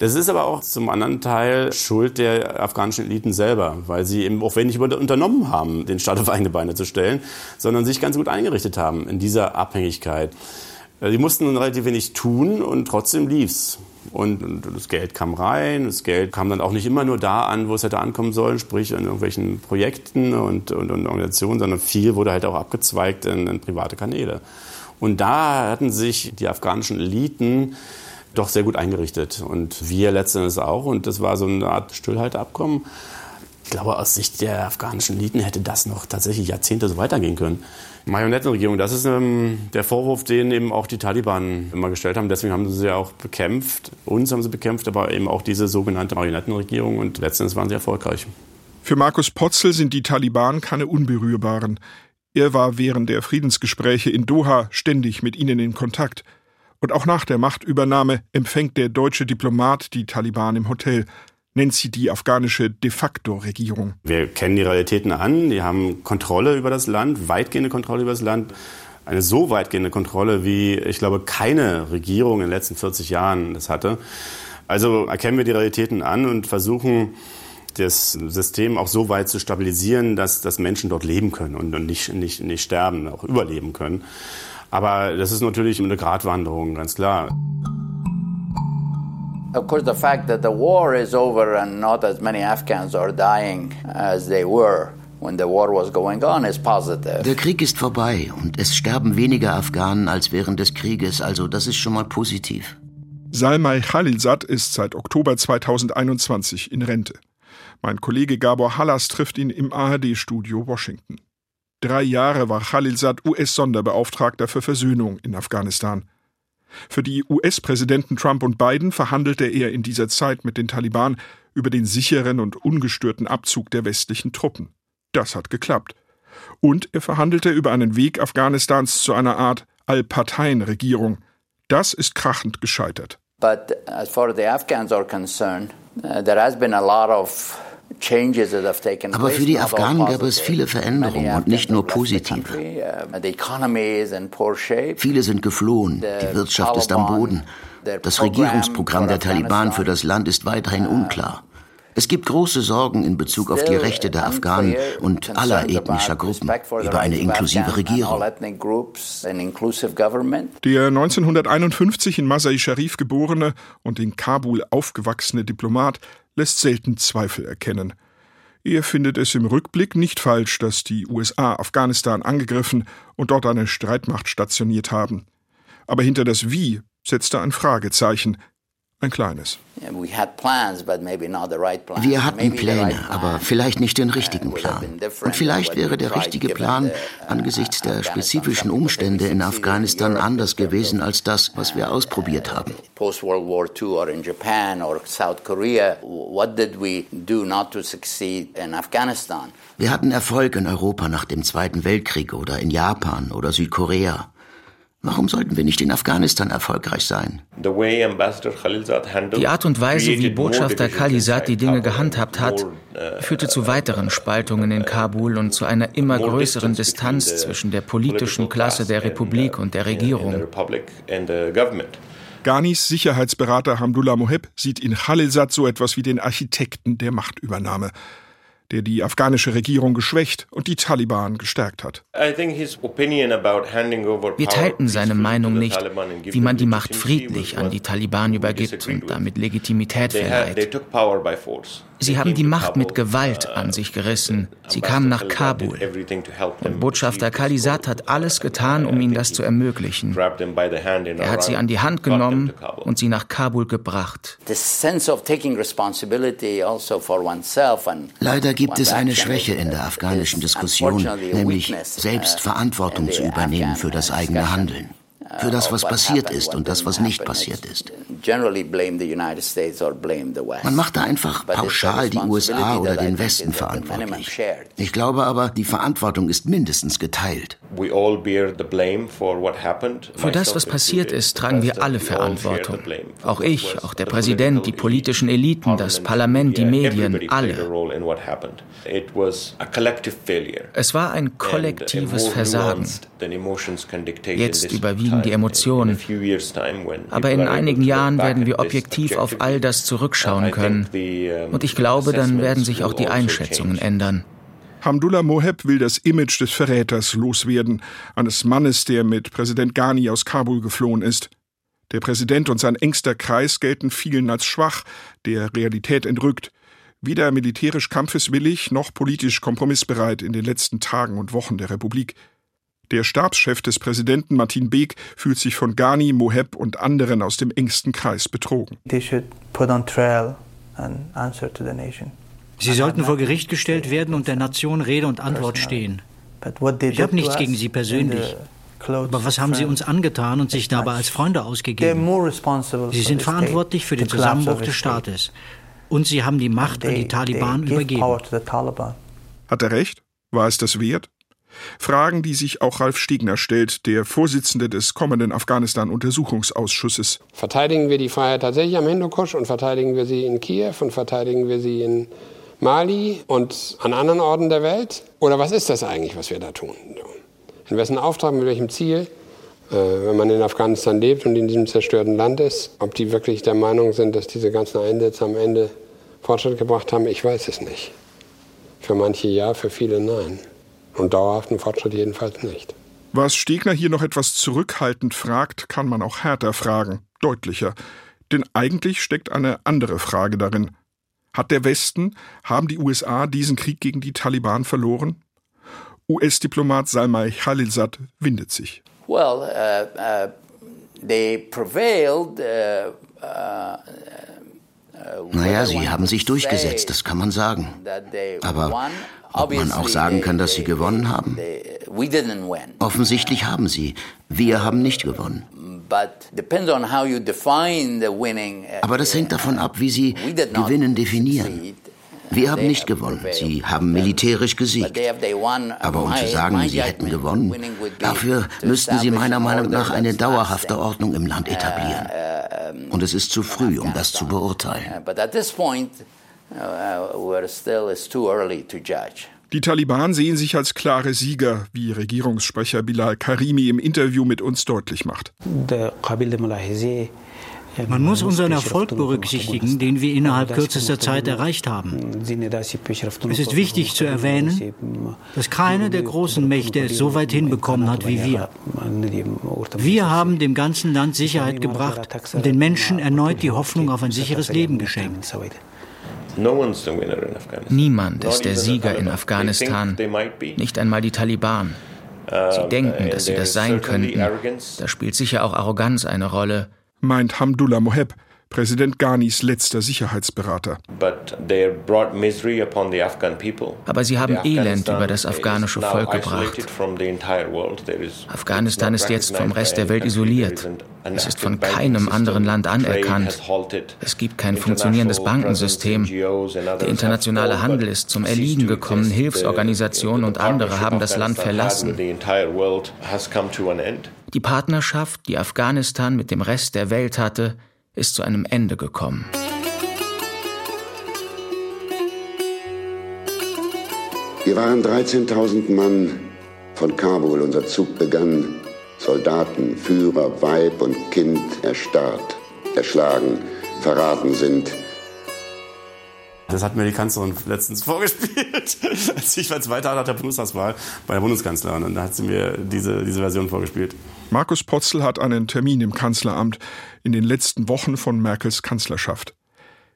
Das ist aber auch zum anderen Teil Schuld der afghanischen Eliten selber, weil sie eben auch wenig unternommen haben, den Staat auf eigene Beine zu stellen, sondern sich ganz gut eingerichtet haben in dieser Abhängigkeit. Sie mussten relativ wenig tun und trotzdem lief's. Und, und, das Geld kam rein, das Geld kam dann auch nicht immer nur da an, wo es hätte ankommen sollen, sprich in irgendwelchen Projekten und, und, und Organisationen, sondern viel wurde halt auch abgezweigt in, in private Kanäle. Und da hatten sich die afghanischen Eliten doch sehr gut eingerichtet und wir letztendlich auch. Und das war so eine Art Stillhalteabkommen. Ich glaube, aus Sicht der afghanischen Eliten hätte das noch tatsächlich Jahrzehnte so weitergehen können. Marionettenregierung, das ist ähm, der Vorwurf, den eben auch die Taliban immer gestellt haben. Deswegen haben sie sie auch bekämpft. Uns haben sie bekämpft, aber eben auch diese sogenannte Marionettenregierung. Und letztendlich waren sie erfolgreich. Für Markus Potzel sind die Taliban keine Unberührbaren. Er war während der Friedensgespräche in Doha ständig mit ihnen in Kontakt. Und auch nach der Machtübernahme empfängt der deutsche Diplomat die Taliban im Hotel nennt sie die afghanische de facto Regierung. Wir kennen die Realitäten an, die haben Kontrolle über das Land, weitgehende Kontrolle über das Land. Eine so weitgehende Kontrolle, wie ich glaube, keine Regierung in den letzten 40 Jahren das hatte. Also erkennen wir die Realitäten an und versuchen, das System auch so weit zu stabilisieren, dass, dass Menschen dort leben können und, und nicht, nicht, nicht sterben, auch überleben können. Aber das ist natürlich eine Gratwanderung, ganz klar. Of course, the fact that the war is over and not as many Afghans are dying as they were when the war was going on is positive. Der Krieg ist vorbei und es sterben weniger Afghanen als während des Krieges, also das ist schon mal positiv. Salmai Khalilzad ist seit Oktober 2021 in Rente. Mein Kollege Gabor Hallas trifft ihn im ARD-Studio Washington. Drei Jahre war Khalilzad US-Sonderbeauftragter für Versöhnung in Afghanistan. Für die US-Präsidenten Trump und Biden verhandelte er in dieser Zeit mit den Taliban über den sicheren und ungestörten Abzug der westlichen Truppen. Das hat geklappt. Und er verhandelte über einen Weg Afghanistans zu einer Art Allparteienregierung. Das ist krachend gescheitert. But as far as the Afghans are concerned, uh, there has been a lot of aber für die Afghanen gab es viele Veränderungen und nicht nur positive. Uh, viele sind geflohen, die Wirtschaft ist am Boden. Das Regierungsprogramm der Taliban für das Land ist weiterhin unklar. Es gibt große Sorgen in Bezug auf die Rechte der Afghanen und aller ethnischer Gruppen über eine inklusive Regierung. Der 1951 in Masai Sharif geborene und in Kabul aufgewachsene Diplomat lässt selten Zweifel erkennen. Er findet es im Rückblick nicht falsch, dass die USA Afghanistan angegriffen und dort eine Streitmacht stationiert haben. Aber hinter das Wie setzt er ein Fragezeichen. Ein kleines. Wir hatten Pläne, aber vielleicht nicht den richtigen Plan. Und vielleicht wäre der richtige Plan angesichts der spezifischen Umstände in Afghanistan anders gewesen als das, was wir ausprobiert haben. Post-World War II or in Japan or South Korea, what did we do not to succeed in Afghanistan? Wir hatten Erfolg in Europa nach dem Zweiten Weltkrieg oder in Japan oder Südkorea. Warum sollten wir nicht in Afghanistan erfolgreich sein? Die Art und Weise, wie Botschafter Khalizad die Dinge gehandhabt hat, uh, führte zu weiteren Spaltungen in Kabul und zu einer immer größeren Distanz zwischen der politischen Klasse der Republik und der Regierung. Ghanis Sicherheitsberater Hamdullah Moheb sieht in Khalilzad so etwas wie den Architekten der Machtübernahme der die afghanische Regierung geschwächt und die Taliban gestärkt hat. Wir teilten seine Meinung nicht, wie man die Macht friedlich an die Taliban übergibt und damit Legitimität verleiht. Sie haben die Macht mit Gewalt an sich gerissen. Sie kamen nach Kabul. Und Botschafter Khalisat hat alles getan, um ihnen das zu ermöglichen. Er hat sie an die Hand genommen und sie nach Kabul gebracht. Also Leider gibt es eine Schwäche in der afghanischen Diskussion, nämlich selbst Verantwortung zu übernehmen für das eigene Handeln für das, was passiert ist und das, was nicht passiert ist. Man macht da einfach pauschal die USA oder den Westen verantwortlich. Ich glaube aber, die Verantwortung ist mindestens geteilt. Für das, was passiert ist, tragen wir alle Verantwortung. Auch ich, auch der Präsident, die politischen Eliten, das Parlament, die Medien, alle. Es war ein kollektives Versagen. Jetzt überwiegen die Emotionen. Aber in einigen Jahren werden wir objektiv auf all das zurückschauen können. Und ich glaube, dann werden sich auch die Einschätzungen ändern. Hamdullah Moheb will das Image des Verräters loswerden, eines Mannes, der mit Präsident Ghani aus Kabul geflohen ist. Der Präsident und sein engster Kreis gelten vielen als schwach, der Realität entrückt, weder militärisch kampfeswillig noch politisch kompromissbereit in den letzten Tagen und Wochen der Republik. Der Stabschef des Präsidenten Martin Beek fühlt sich von Ghani, Moheb und anderen aus dem engsten Kreis betrogen. Sie sollten vor Gericht gestellt werden und der Nation Rede und Antwort stehen. Ich habe nichts gegen Sie persönlich. Aber was haben Sie uns angetan und sich dabei als Freunde ausgegeben? Sie sind verantwortlich für den Zusammenbruch des Staates. Und Sie haben die Macht an die Taliban übergeben. Hat er recht? War es das wert? Fragen, die sich auch Ralf Stegner stellt, der Vorsitzende des kommenden Afghanistan-Untersuchungsausschusses. Verteidigen wir die Freiheit tatsächlich am Hindukusch und verteidigen wir sie in Kiew und verteidigen wir sie in Mali und an anderen Orten der Welt? Oder was ist das eigentlich, was wir da tun? In wessen Auftrag, mit welchem Ziel? Äh, wenn man in Afghanistan lebt und in diesem zerstörten Land ist, ob die wirklich der Meinung sind, dass diese ganzen Einsätze am Ende Fortschritt gebracht haben, ich weiß es nicht. Für manche ja, für viele nein. Und dauerhaften Fortschritt jedenfalls nicht. Was Stegner hier noch etwas zurückhaltend fragt, kann man auch härter fragen, deutlicher. Denn eigentlich steckt eine andere Frage darin. Hat der Westen, haben die USA diesen Krieg gegen die Taliban verloren? US-Diplomat Salmai Khalilzad windet sich. Well, uh, uh, they prevailed. Uh, uh, uh naja, sie haben sich durchgesetzt, das kann man sagen. Aber ob man auch sagen kann, dass sie gewonnen haben? Offensichtlich haben sie. Wir haben nicht gewonnen. Aber das hängt davon ab, wie Sie Gewinnen definieren. Wir haben nicht gewonnen. Sie haben militärisch gesiegt. Aber um zu sagen, Sie hätten gewonnen, dafür müssten Sie meiner Meinung nach eine dauerhafte Ordnung im Land etablieren. Und es ist zu früh, um das zu beurteilen. Uh, die Taliban sehen sich als klare Sieger, wie Regierungssprecher Bilal Karimi im Interview mit uns deutlich macht. Man muss unseren Erfolg berücksichtigen, den wir innerhalb kürzester Zeit erreicht haben. Es ist wichtig zu erwähnen, dass keine der großen Mächte es so weit hinbekommen hat wie wir. Wir haben dem ganzen Land Sicherheit gebracht und den Menschen erneut die Hoffnung auf ein sicheres Leben geschenkt. Niemand ist der Sieger in Afghanistan, nicht einmal die Taliban. Sie denken, dass sie das sein könnten. Da spielt sicher auch Arroganz eine Rolle. Meint Hamdullah Moheb, Präsident Ghanis letzter Sicherheitsberater. Aber sie haben Elend über das afghanische Volk gebracht. Afghanistan ist jetzt vom Rest der Welt isoliert. Es ist von keinem anderen Land anerkannt. Es gibt kein funktionierendes Bankensystem. Der internationale Handel ist zum Erliegen gekommen. Hilfsorganisationen und andere haben das Land verlassen. Die Partnerschaft, die Afghanistan mit dem Rest der Welt hatte, ist zu einem Ende gekommen. Wir waren 13.000 Mann von Kabul. Unser Zug begann. Soldaten, Führer, Weib und Kind erstarrt, erschlagen, verraten sind. Das hat mir die Kanzlerin letztens vorgespielt, als ich war zweiter nach der Bundestagswahl bei der Bundeskanzlerin. Und da hat sie mir diese, diese Version vorgespielt. Markus Potzel hat einen Termin im Kanzleramt in den letzten Wochen von Merkels Kanzlerschaft.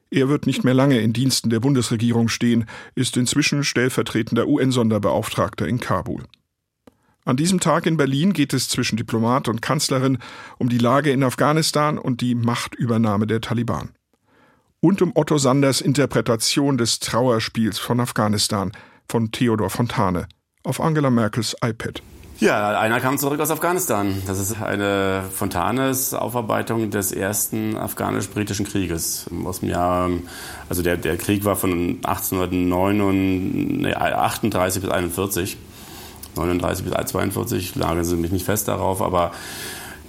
Er wird nicht mehr lange in Diensten der Bundesregierung stehen, ist inzwischen stellvertretender UN-Sonderbeauftragter in Kabul. An diesem Tag in Berlin geht es zwischen Diplomat und Kanzlerin um die Lage in Afghanistan und die Machtübernahme der Taliban. Und um Otto Sanders Interpretation des Trauerspiels von Afghanistan von Theodor Fontane auf Angela Merkels iPad. Ja, einer kam zurück aus Afghanistan. Das ist eine Fontanes Aufarbeitung des ersten afghanisch-britischen Krieges aus dem Jahr, also der, der Krieg war von 1838 bis 41. 39 bis 42, lagen sie mich nicht fest darauf, aber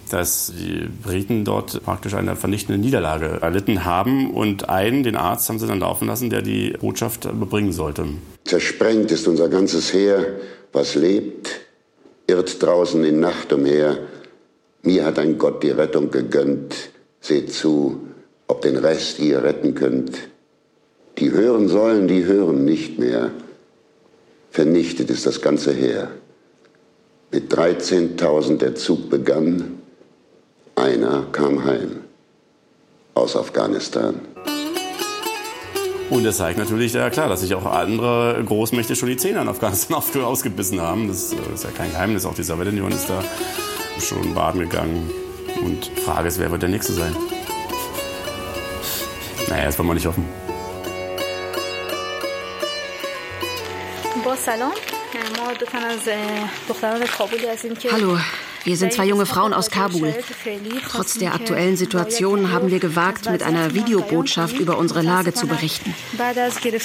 dass die Briten dort praktisch eine vernichtende Niederlage erlitten haben und einen, den Arzt, haben sie dann laufen lassen, der die Botschaft überbringen sollte. Zersprengt ist unser ganzes Heer, was lebt, irrt draußen in Nacht umher. Mir hat ein Gott die Rettung gegönnt. Seht zu, ob den Rest ihr retten könnt. Die hören sollen, die hören nicht mehr. Vernichtet ist das ganze Heer. Mit 13.000 der Zug begann, einer kam heim aus Afghanistan. Und das zeigt natürlich, ja klar, dass sich auch andere Großmächte schon die Zähne an Afghanistan ausgebissen haben. Das ist ja kein Geheimnis. Auch die Sowjetunion ist da schon baden gegangen. Und Frage ist, wer wird der Nächste sein? Naja, das wollen wir nicht hoffen. Boss Salon. Hallo, wir sind zwei junge Frauen aus Kabul. Trotz der aktuellen Situation haben wir gewagt, mit einer Videobotschaft über unsere Lage zu berichten.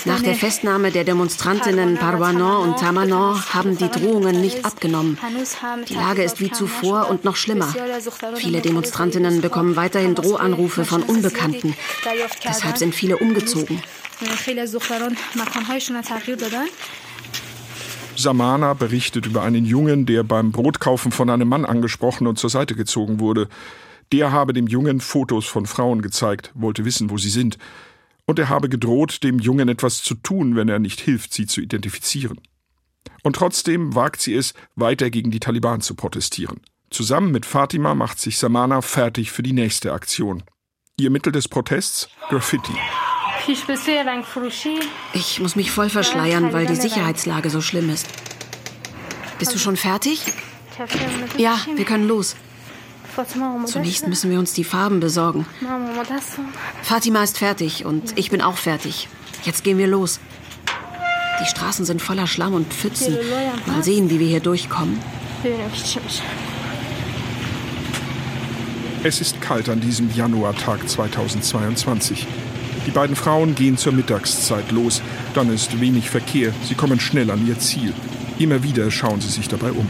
Nach der Festnahme der Demonstrantinnen Parwanon und Tamanon haben die Drohungen nicht abgenommen. Die Lage ist wie zuvor und noch schlimmer. Viele Demonstrantinnen bekommen weiterhin Drohanrufe von Unbekannten. Deshalb sind viele umgezogen. Samana berichtet über einen Jungen, der beim Brotkaufen von einem Mann angesprochen und zur Seite gezogen wurde. Der habe dem Jungen Fotos von Frauen gezeigt, wollte wissen, wo sie sind. Und er habe gedroht, dem Jungen etwas zu tun, wenn er nicht hilft, sie zu identifizieren. Und trotzdem wagt sie es, weiter gegen die Taliban zu protestieren. Zusammen mit Fatima macht sich Samana fertig für die nächste Aktion. Ihr Mittel des Protests? Graffiti. Ich muss mich voll verschleiern, weil die Sicherheitslage so schlimm ist. Bist du schon fertig? Ja, wir können los. Zunächst müssen wir uns die Farben besorgen. Fatima ist fertig und ich bin auch fertig. Jetzt gehen wir los. Die Straßen sind voller Schlamm und Pfützen. Mal sehen, wie wir hier durchkommen. Es ist kalt an diesem Januartag 2022. Die beiden Frauen gehen zur Mittagszeit los. Dann ist wenig Verkehr. Sie kommen schnell an ihr Ziel. Immer wieder schauen sie sich dabei um.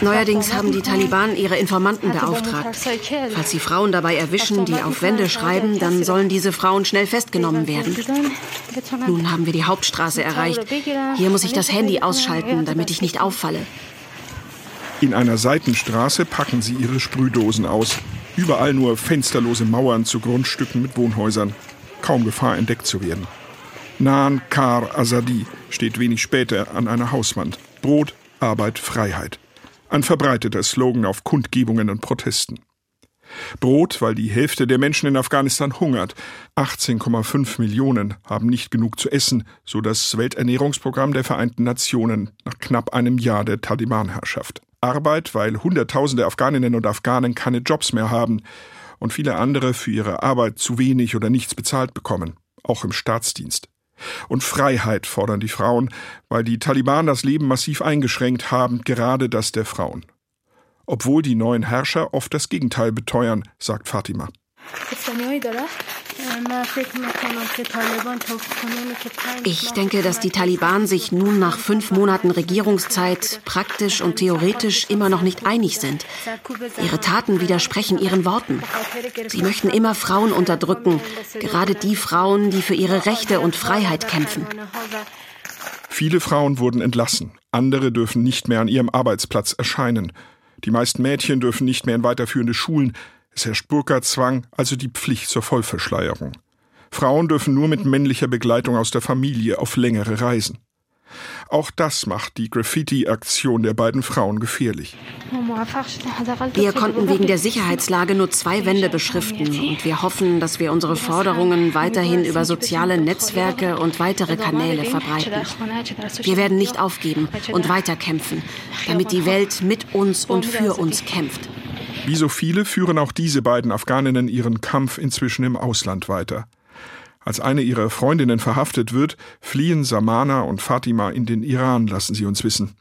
Neuerdings haben die Taliban ihre Informanten beauftragt. Falls sie Frauen dabei erwischen, die auf Wände schreiben, dann sollen diese Frauen schnell festgenommen werden. Nun haben wir die Hauptstraße erreicht. Hier muss ich das Handy ausschalten, damit ich nicht auffalle. In einer Seitenstraße packen sie ihre Sprühdosen aus. Überall nur fensterlose Mauern zu Grundstücken mit Wohnhäusern. Kaum Gefahr entdeckt zu werden. Nan Kar Azadi steht wenig später an einer Hauswand. Brot, Arbeit, Freiheit. Ein verbreiteter Slogan auf Kundgebungen und Protesten. Brot, weil die Hälfte der Menschen in Afghanistan hungert. 18,5 Millionen haben nicht genug zu essen, so das Welternährungsprogramm der Vereinten Nationen nach knapp einem Jahr der Taliban-Herrschaft. Arbeit, weil Hunderttausende Afghaninnen und Afghanen keine Jobs mehr haben und viele andere für ihre Arbeit zu wenig oder nichts bezahlt bekommen, auch im Staatsdienst. Und Freiheit fordern die Frauen, weil die Taliban das Leben massiv eingeschränkt haben, gerade das der Frauen. Obwohl die neuen Herrscher oft das Gegenteil beteuern, sagt Fatima. Ich denke, dass die Taliban sich nun nach fünf Monaten Regierungszeit praktisch und theoretisch immer noch nicht einig sind. Ihre Taten widersprechen ihren Worten. Sie möchten immer Frauen unterdrücken, gerade die Frauen, die für ihre Rechte und Freiheit kämpfen. Viele Frauen wurden entlassen, andere dürfen nicht mehr an ihrem Arbeitsplatz erscheinen. Die meisten Mädchen dürfen nicht mehr in weiterführende Schulen, es herrscht Burka-Zwang, also die Pflicht zur Vollverschleierung. Frauen dürfen nur mit männlicher Begleitung aus der Familie auf längere Reisen. Auch das macht die Graffiti-Aktion der beiden Frauen gefährlich. Wir konnten wegen der Sicherheitslage nur zwei Wände beschriften und wir hoffen, dass wir unsere Forderungen weiterhin über soziale Netzwerke und weitere Kanäle verbreiten. Wir werden nicht aufgeben und weiterkämpfen, damit die Welt mit uns und für uns kämpft. Wie so viele führen auch diese beiden Afghaninnen ihren Kampf inzwischen im Ausland weiter. Als eine ihrer Freundinnen verhaftet wird, fliehen Samana und Fatima in den Iran, lassen sie uns wissen.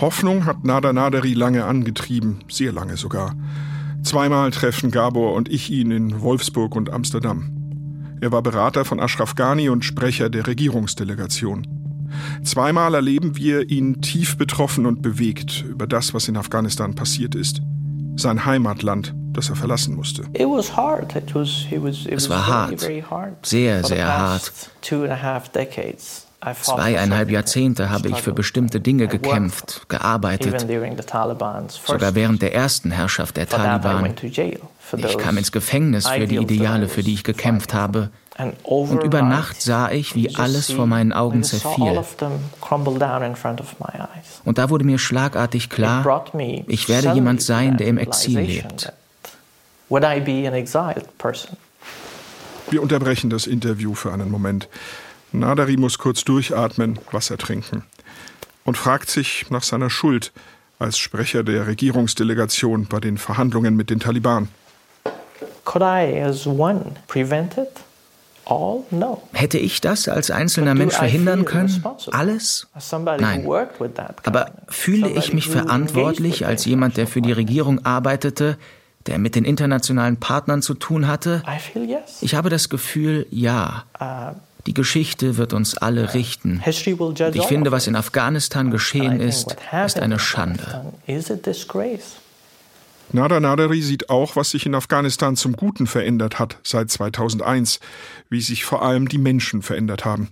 Hoffnung hat Nada Naderi lange angetrieben, sehr lange sogar. Zweimal treffen Gabor und ich ihn in Wolfsburg und Amsterdam. Er war Berater von Ashraf Ghani und Sprecher der Regierungsdelegation. Zweimal erleben wir ihn tief betroffen und bewegt über das, was in Afghanistan passiert ist. Sein Heimatland, das er verlassen musste. Es war hart, sehr, sehr hart. Zweieinhalb Jahrzehnte habe ich für bestimmte Dinge gekämpft, gearbeitet, sogar während der ersten Herrschaft der Taliban. Ich kam ins Gefängnis für die Ideale, für die ich gekämpft habe. Und über Nacht sah ich, wie alles vor meinen Augen zerfiel. Und da wurde mir schlagartig klar, ich werde jemand sein, der im Exil lebt. Wir unterbrechen das Interview für einen Moment. Nadari muss kurz durchatmen, Wasser trinken und fragt sich nach seiner Schuld als Sprecher der Regierungsdelegation bei den Verhandlungen mit den Taliban. Hätte ich das als einzelner Mensch verhindern können? Alles? Nein. Aber fühle ich mich verantwortlich als jemand, der für die Regierung arbeitete, der mit den internationalen Partnern zu tun hatte? Ich habe das Gefühl, ja. Die Geschichte wird uns alle richten. Und ich finde, was in Afghanistan geschehen ist, ist eine Schande. Nada Naderi sieht auch, was sich in Afghanistan zum Guten verändert hat seit 2001, wie sich vor allem die Menschen verändert haben.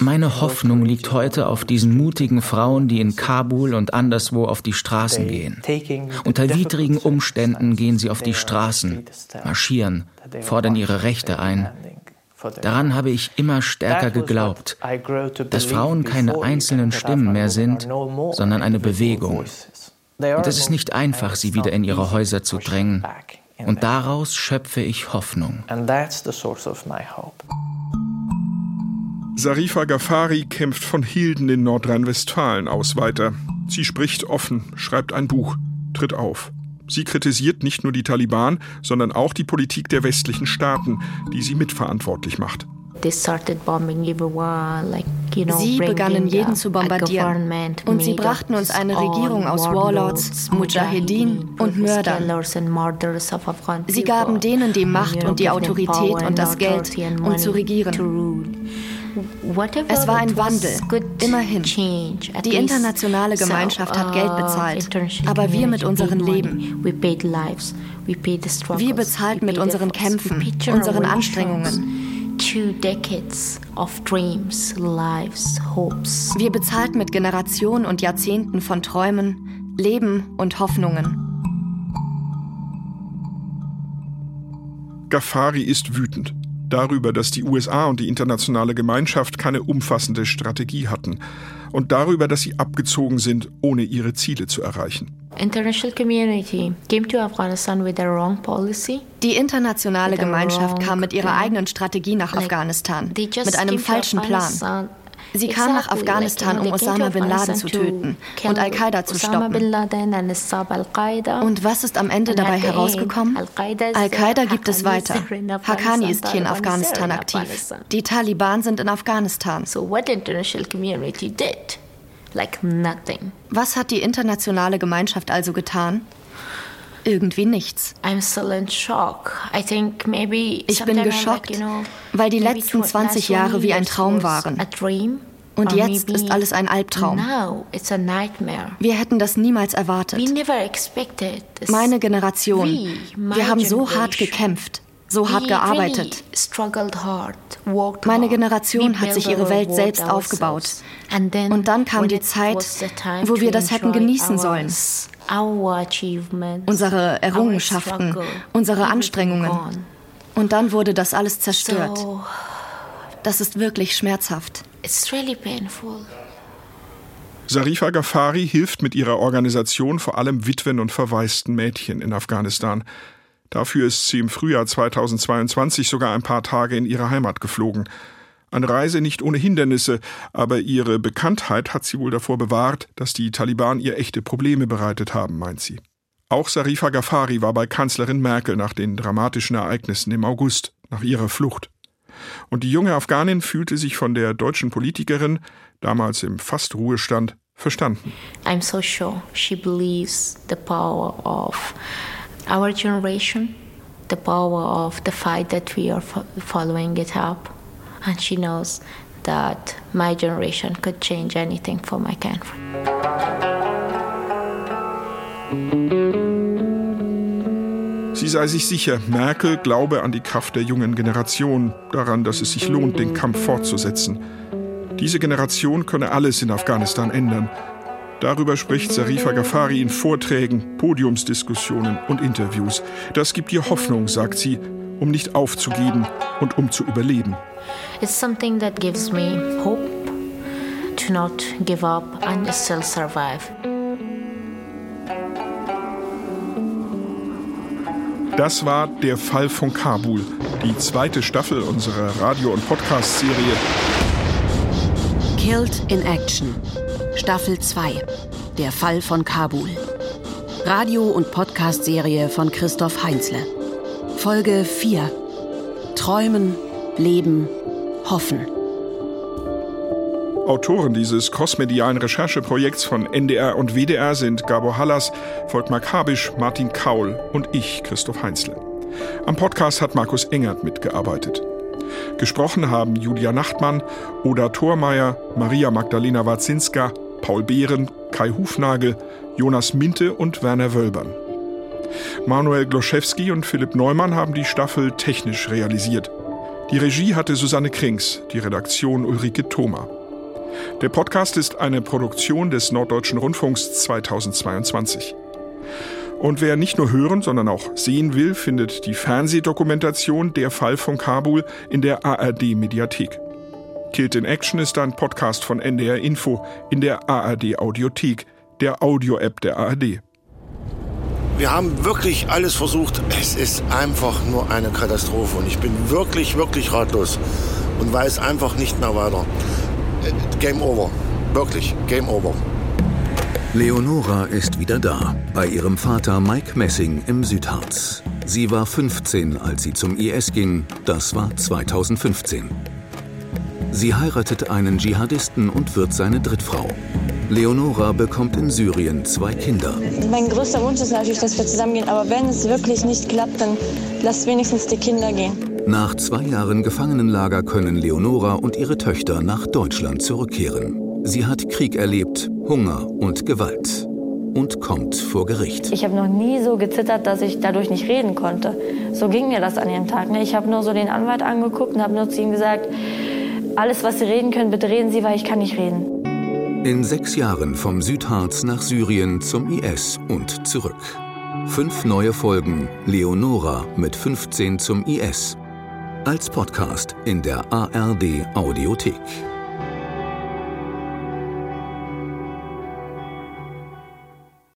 Meine Hoffnung liegt heute auf diesen mutigen Frauen, die in Kabul und anderswo auf die Straßen gehen. Unter widrigen Umständen gehen sie auf die Straßen, marschieren, fordern ihre Rechte ein. Daran habe ich immer stärker geglaubt, dass Frauen keine einzelnen Stimmen mehr sind, sondern eine Bewegung. Und es ist nicht einfach, sie wieder in ihre Häuser zu drängen. Und daraus schöpfe ich Hoffnung. Sarifa Ghaffari kämpft von Hilden in Nordrhein-Westfalen aus weiter. Sie spricht offen, schreibt ein Buch, tritt auf. Sie kritisiert nicht nur die Taliban, sondern auch die Politik der westlichen Staaten, die sie mitverantwortlich macht. Sie begannen jeden zu bombardieren und sie brachten uns eine Regierung aus Warlords, Mujahedin und Mördern. Sie gaben denen die Macht und die Autorität und das Geld, um zu regieren. Es war ein Wandel, immerhin. Die internationale Gemeinschaft hat Geld uh, bezahlt, aber wir mit unserem Leben. Wir bezahlten mit unseren Kämpfen, unseren Anstrengungen. Wir bezahlten mit Generationen und Jahrzehnten von Träumen, Leben und Hoffnungen. Ghaffari ist wütend. Darüber, dass die USA und die internationale Gemeinschaft keine umfassende Strategie hatten und darüber, dass sie abgezogen sind, ohne ihre Ziele zu erreichen. Die internationale Gemeinschaft kam mit ihrer eigenen Strategie nach Afghanistan, mit einem falschen Plan. Sie kam nach Afghanistan, um Osama bin Laden zu töten und Al-Qaida zu stoppen. Und was ist am Ende dabei herausgekommen? Al-Qaida gibt es weiter. Haqqani ist hier in Afghanistan aktiv. Die Taliban sind in Afghanistan. Was hat die internationale Gemeinschaft also getan? Irgendwie nichts. Ich bin geschockt, weil die letzten 20 Jahre wie ein Traum waren. Und jetzt ist alles ein Albtraum. Wir hätten das niemals erwartet. Meine Generation, wir haben so hart gekämpft, so hart gearbeitet. Meine Generation hat sich ihre Welt selbst aufgebaut. Und dann kam die Zeit, wo wir das hätten genießen sollen. Unsere Errungenschaften, unsere Anstrengungen. Und dann wurde das alles zerstört. Das ist wirklich schmerzhaft. Sarifa Ghaffari hilft mit ihrer Organisation vor allem Witwen und verwaisten Mädchen in Afghanistan. Dafür ist sie im Frühjahr 2022 sogar ein paar Tage in ihre Heimat geflogen. Eine Reise nicht ohne Hindernisse, aber ihre Bekanntheit hat sie wohl davor bewahrt, dass die Taliban ihr echte Probleme bereitet haben, meint sie. Auch Sarifa Ghaffari war bei Kanzlerin Merkel nach den dramatischen Ereignissen im August, nach ihrer Flucht. Und die junge Afghanin fühlte sich von der deutschen Politikerin, damals im Fast-Ruhestand, verstanden. I'm so sure she believes the power of our generation, the power of the fight that we are following it up. And she knows that my generation could change anything for my country. Sie sei sich sicher, Merkel glaube an die Kraft der jungen Generation, daran, dass es sich lohnt, den Kampf fortzusetzen. Diese Generation könne alles in Afghanistan ändern. Darüber spricht Sarifa Ghaffari in Vorträgen, Podiumsdiskussionen und Interviews. Das gibt ihr Hoffnung, sagt sie, um nicht aufzugeben und um zu überleben. It's something that gives me hope to not give up and still survive. Das war Der Fall von Kabul, die zweite Staffel unserer Radio- und Podcast-Serie. Killed in Action, Staffel 2, Der Fall von Kabul. Radio- und Podcast-Serie von Christoph Heinzle. Folge 4. Träumen, Leben, Hoffen. Autoren dieses crossmedialen Rechercheprojekts von NDR und WDR sind Gabor Hallas, Volkmar Kabisch, Martin Kaul und ich, Christoph Heinzle. Am Podcast hat Markus Engert mitgearbeitet. Gesprochen haben Julia Nachtmann, Oda Thormeier, Maria Magdalena Warzinska, Paul Behren, Kai Hufnagel, Jonas Minte und Werner Wölbern. Manuel Gloszewski und Philipp Neumann haben die Staffel technisch realisiert. Die Regie hatte Susanne Krings, die Redaktion Ulrike Thoma. Der Podcast ist eine Produktion des Norddeutschen Rundfunks 2022. Und wer nicht nur hören, sondern auch sehen will, findet die Fernsehdokumentation Der Fall von Kabul in der ARD Mediathek. Killed in Action ist ein Podcast von NDR Info in der ARD Audiothek, der Audio-App der ARD. Wir haben wirklich alles versucht. Es ist einfach nur eine Katastrophe und ich bin wirklich, wirklich ratlos und weiß einfach nicht mehr weiter. Game over. Wirklich, Game over. Leonora ist wieder da, bei ihrem Vater Mike Messing im Südharz. Sie war 15, als sie zum IS ging. Das war 2015. Sie heiratet einen Dschihadisten und wird seine Drittfrau. Leonora bekommt in Syrien zwei Kinder. Mein größter Wunsch ist natürlich, dass wir zusammengehen, aber wenn es wirklich nicht klappt, dann lasst wenigstens die Kinder gehen. Nach zwei Jahren Gefangenenlager können Leonora und ihre Töchter nach Deutschland zurückkehren. Sie hat Krieg erlebt, Hunger und Gewalt und kommt vor Gericht. Ich habe noch nie so gezittert, dass ich dadurch nicht reden konnte. So ging mir das an dem Tag. Ne? Ich habe nur so den Anwalt angeguckt und habe nur zu ihm gesagt, alles, was Sie reden können, bitte reden Sie, weil ich kann nicht reden. In sechs Jahren vom Südharz nach Syrien zum IS und zurück. Fünf neue Folgen Leonora mit 15 zum IS Als Podcast in der ARD Audiothek.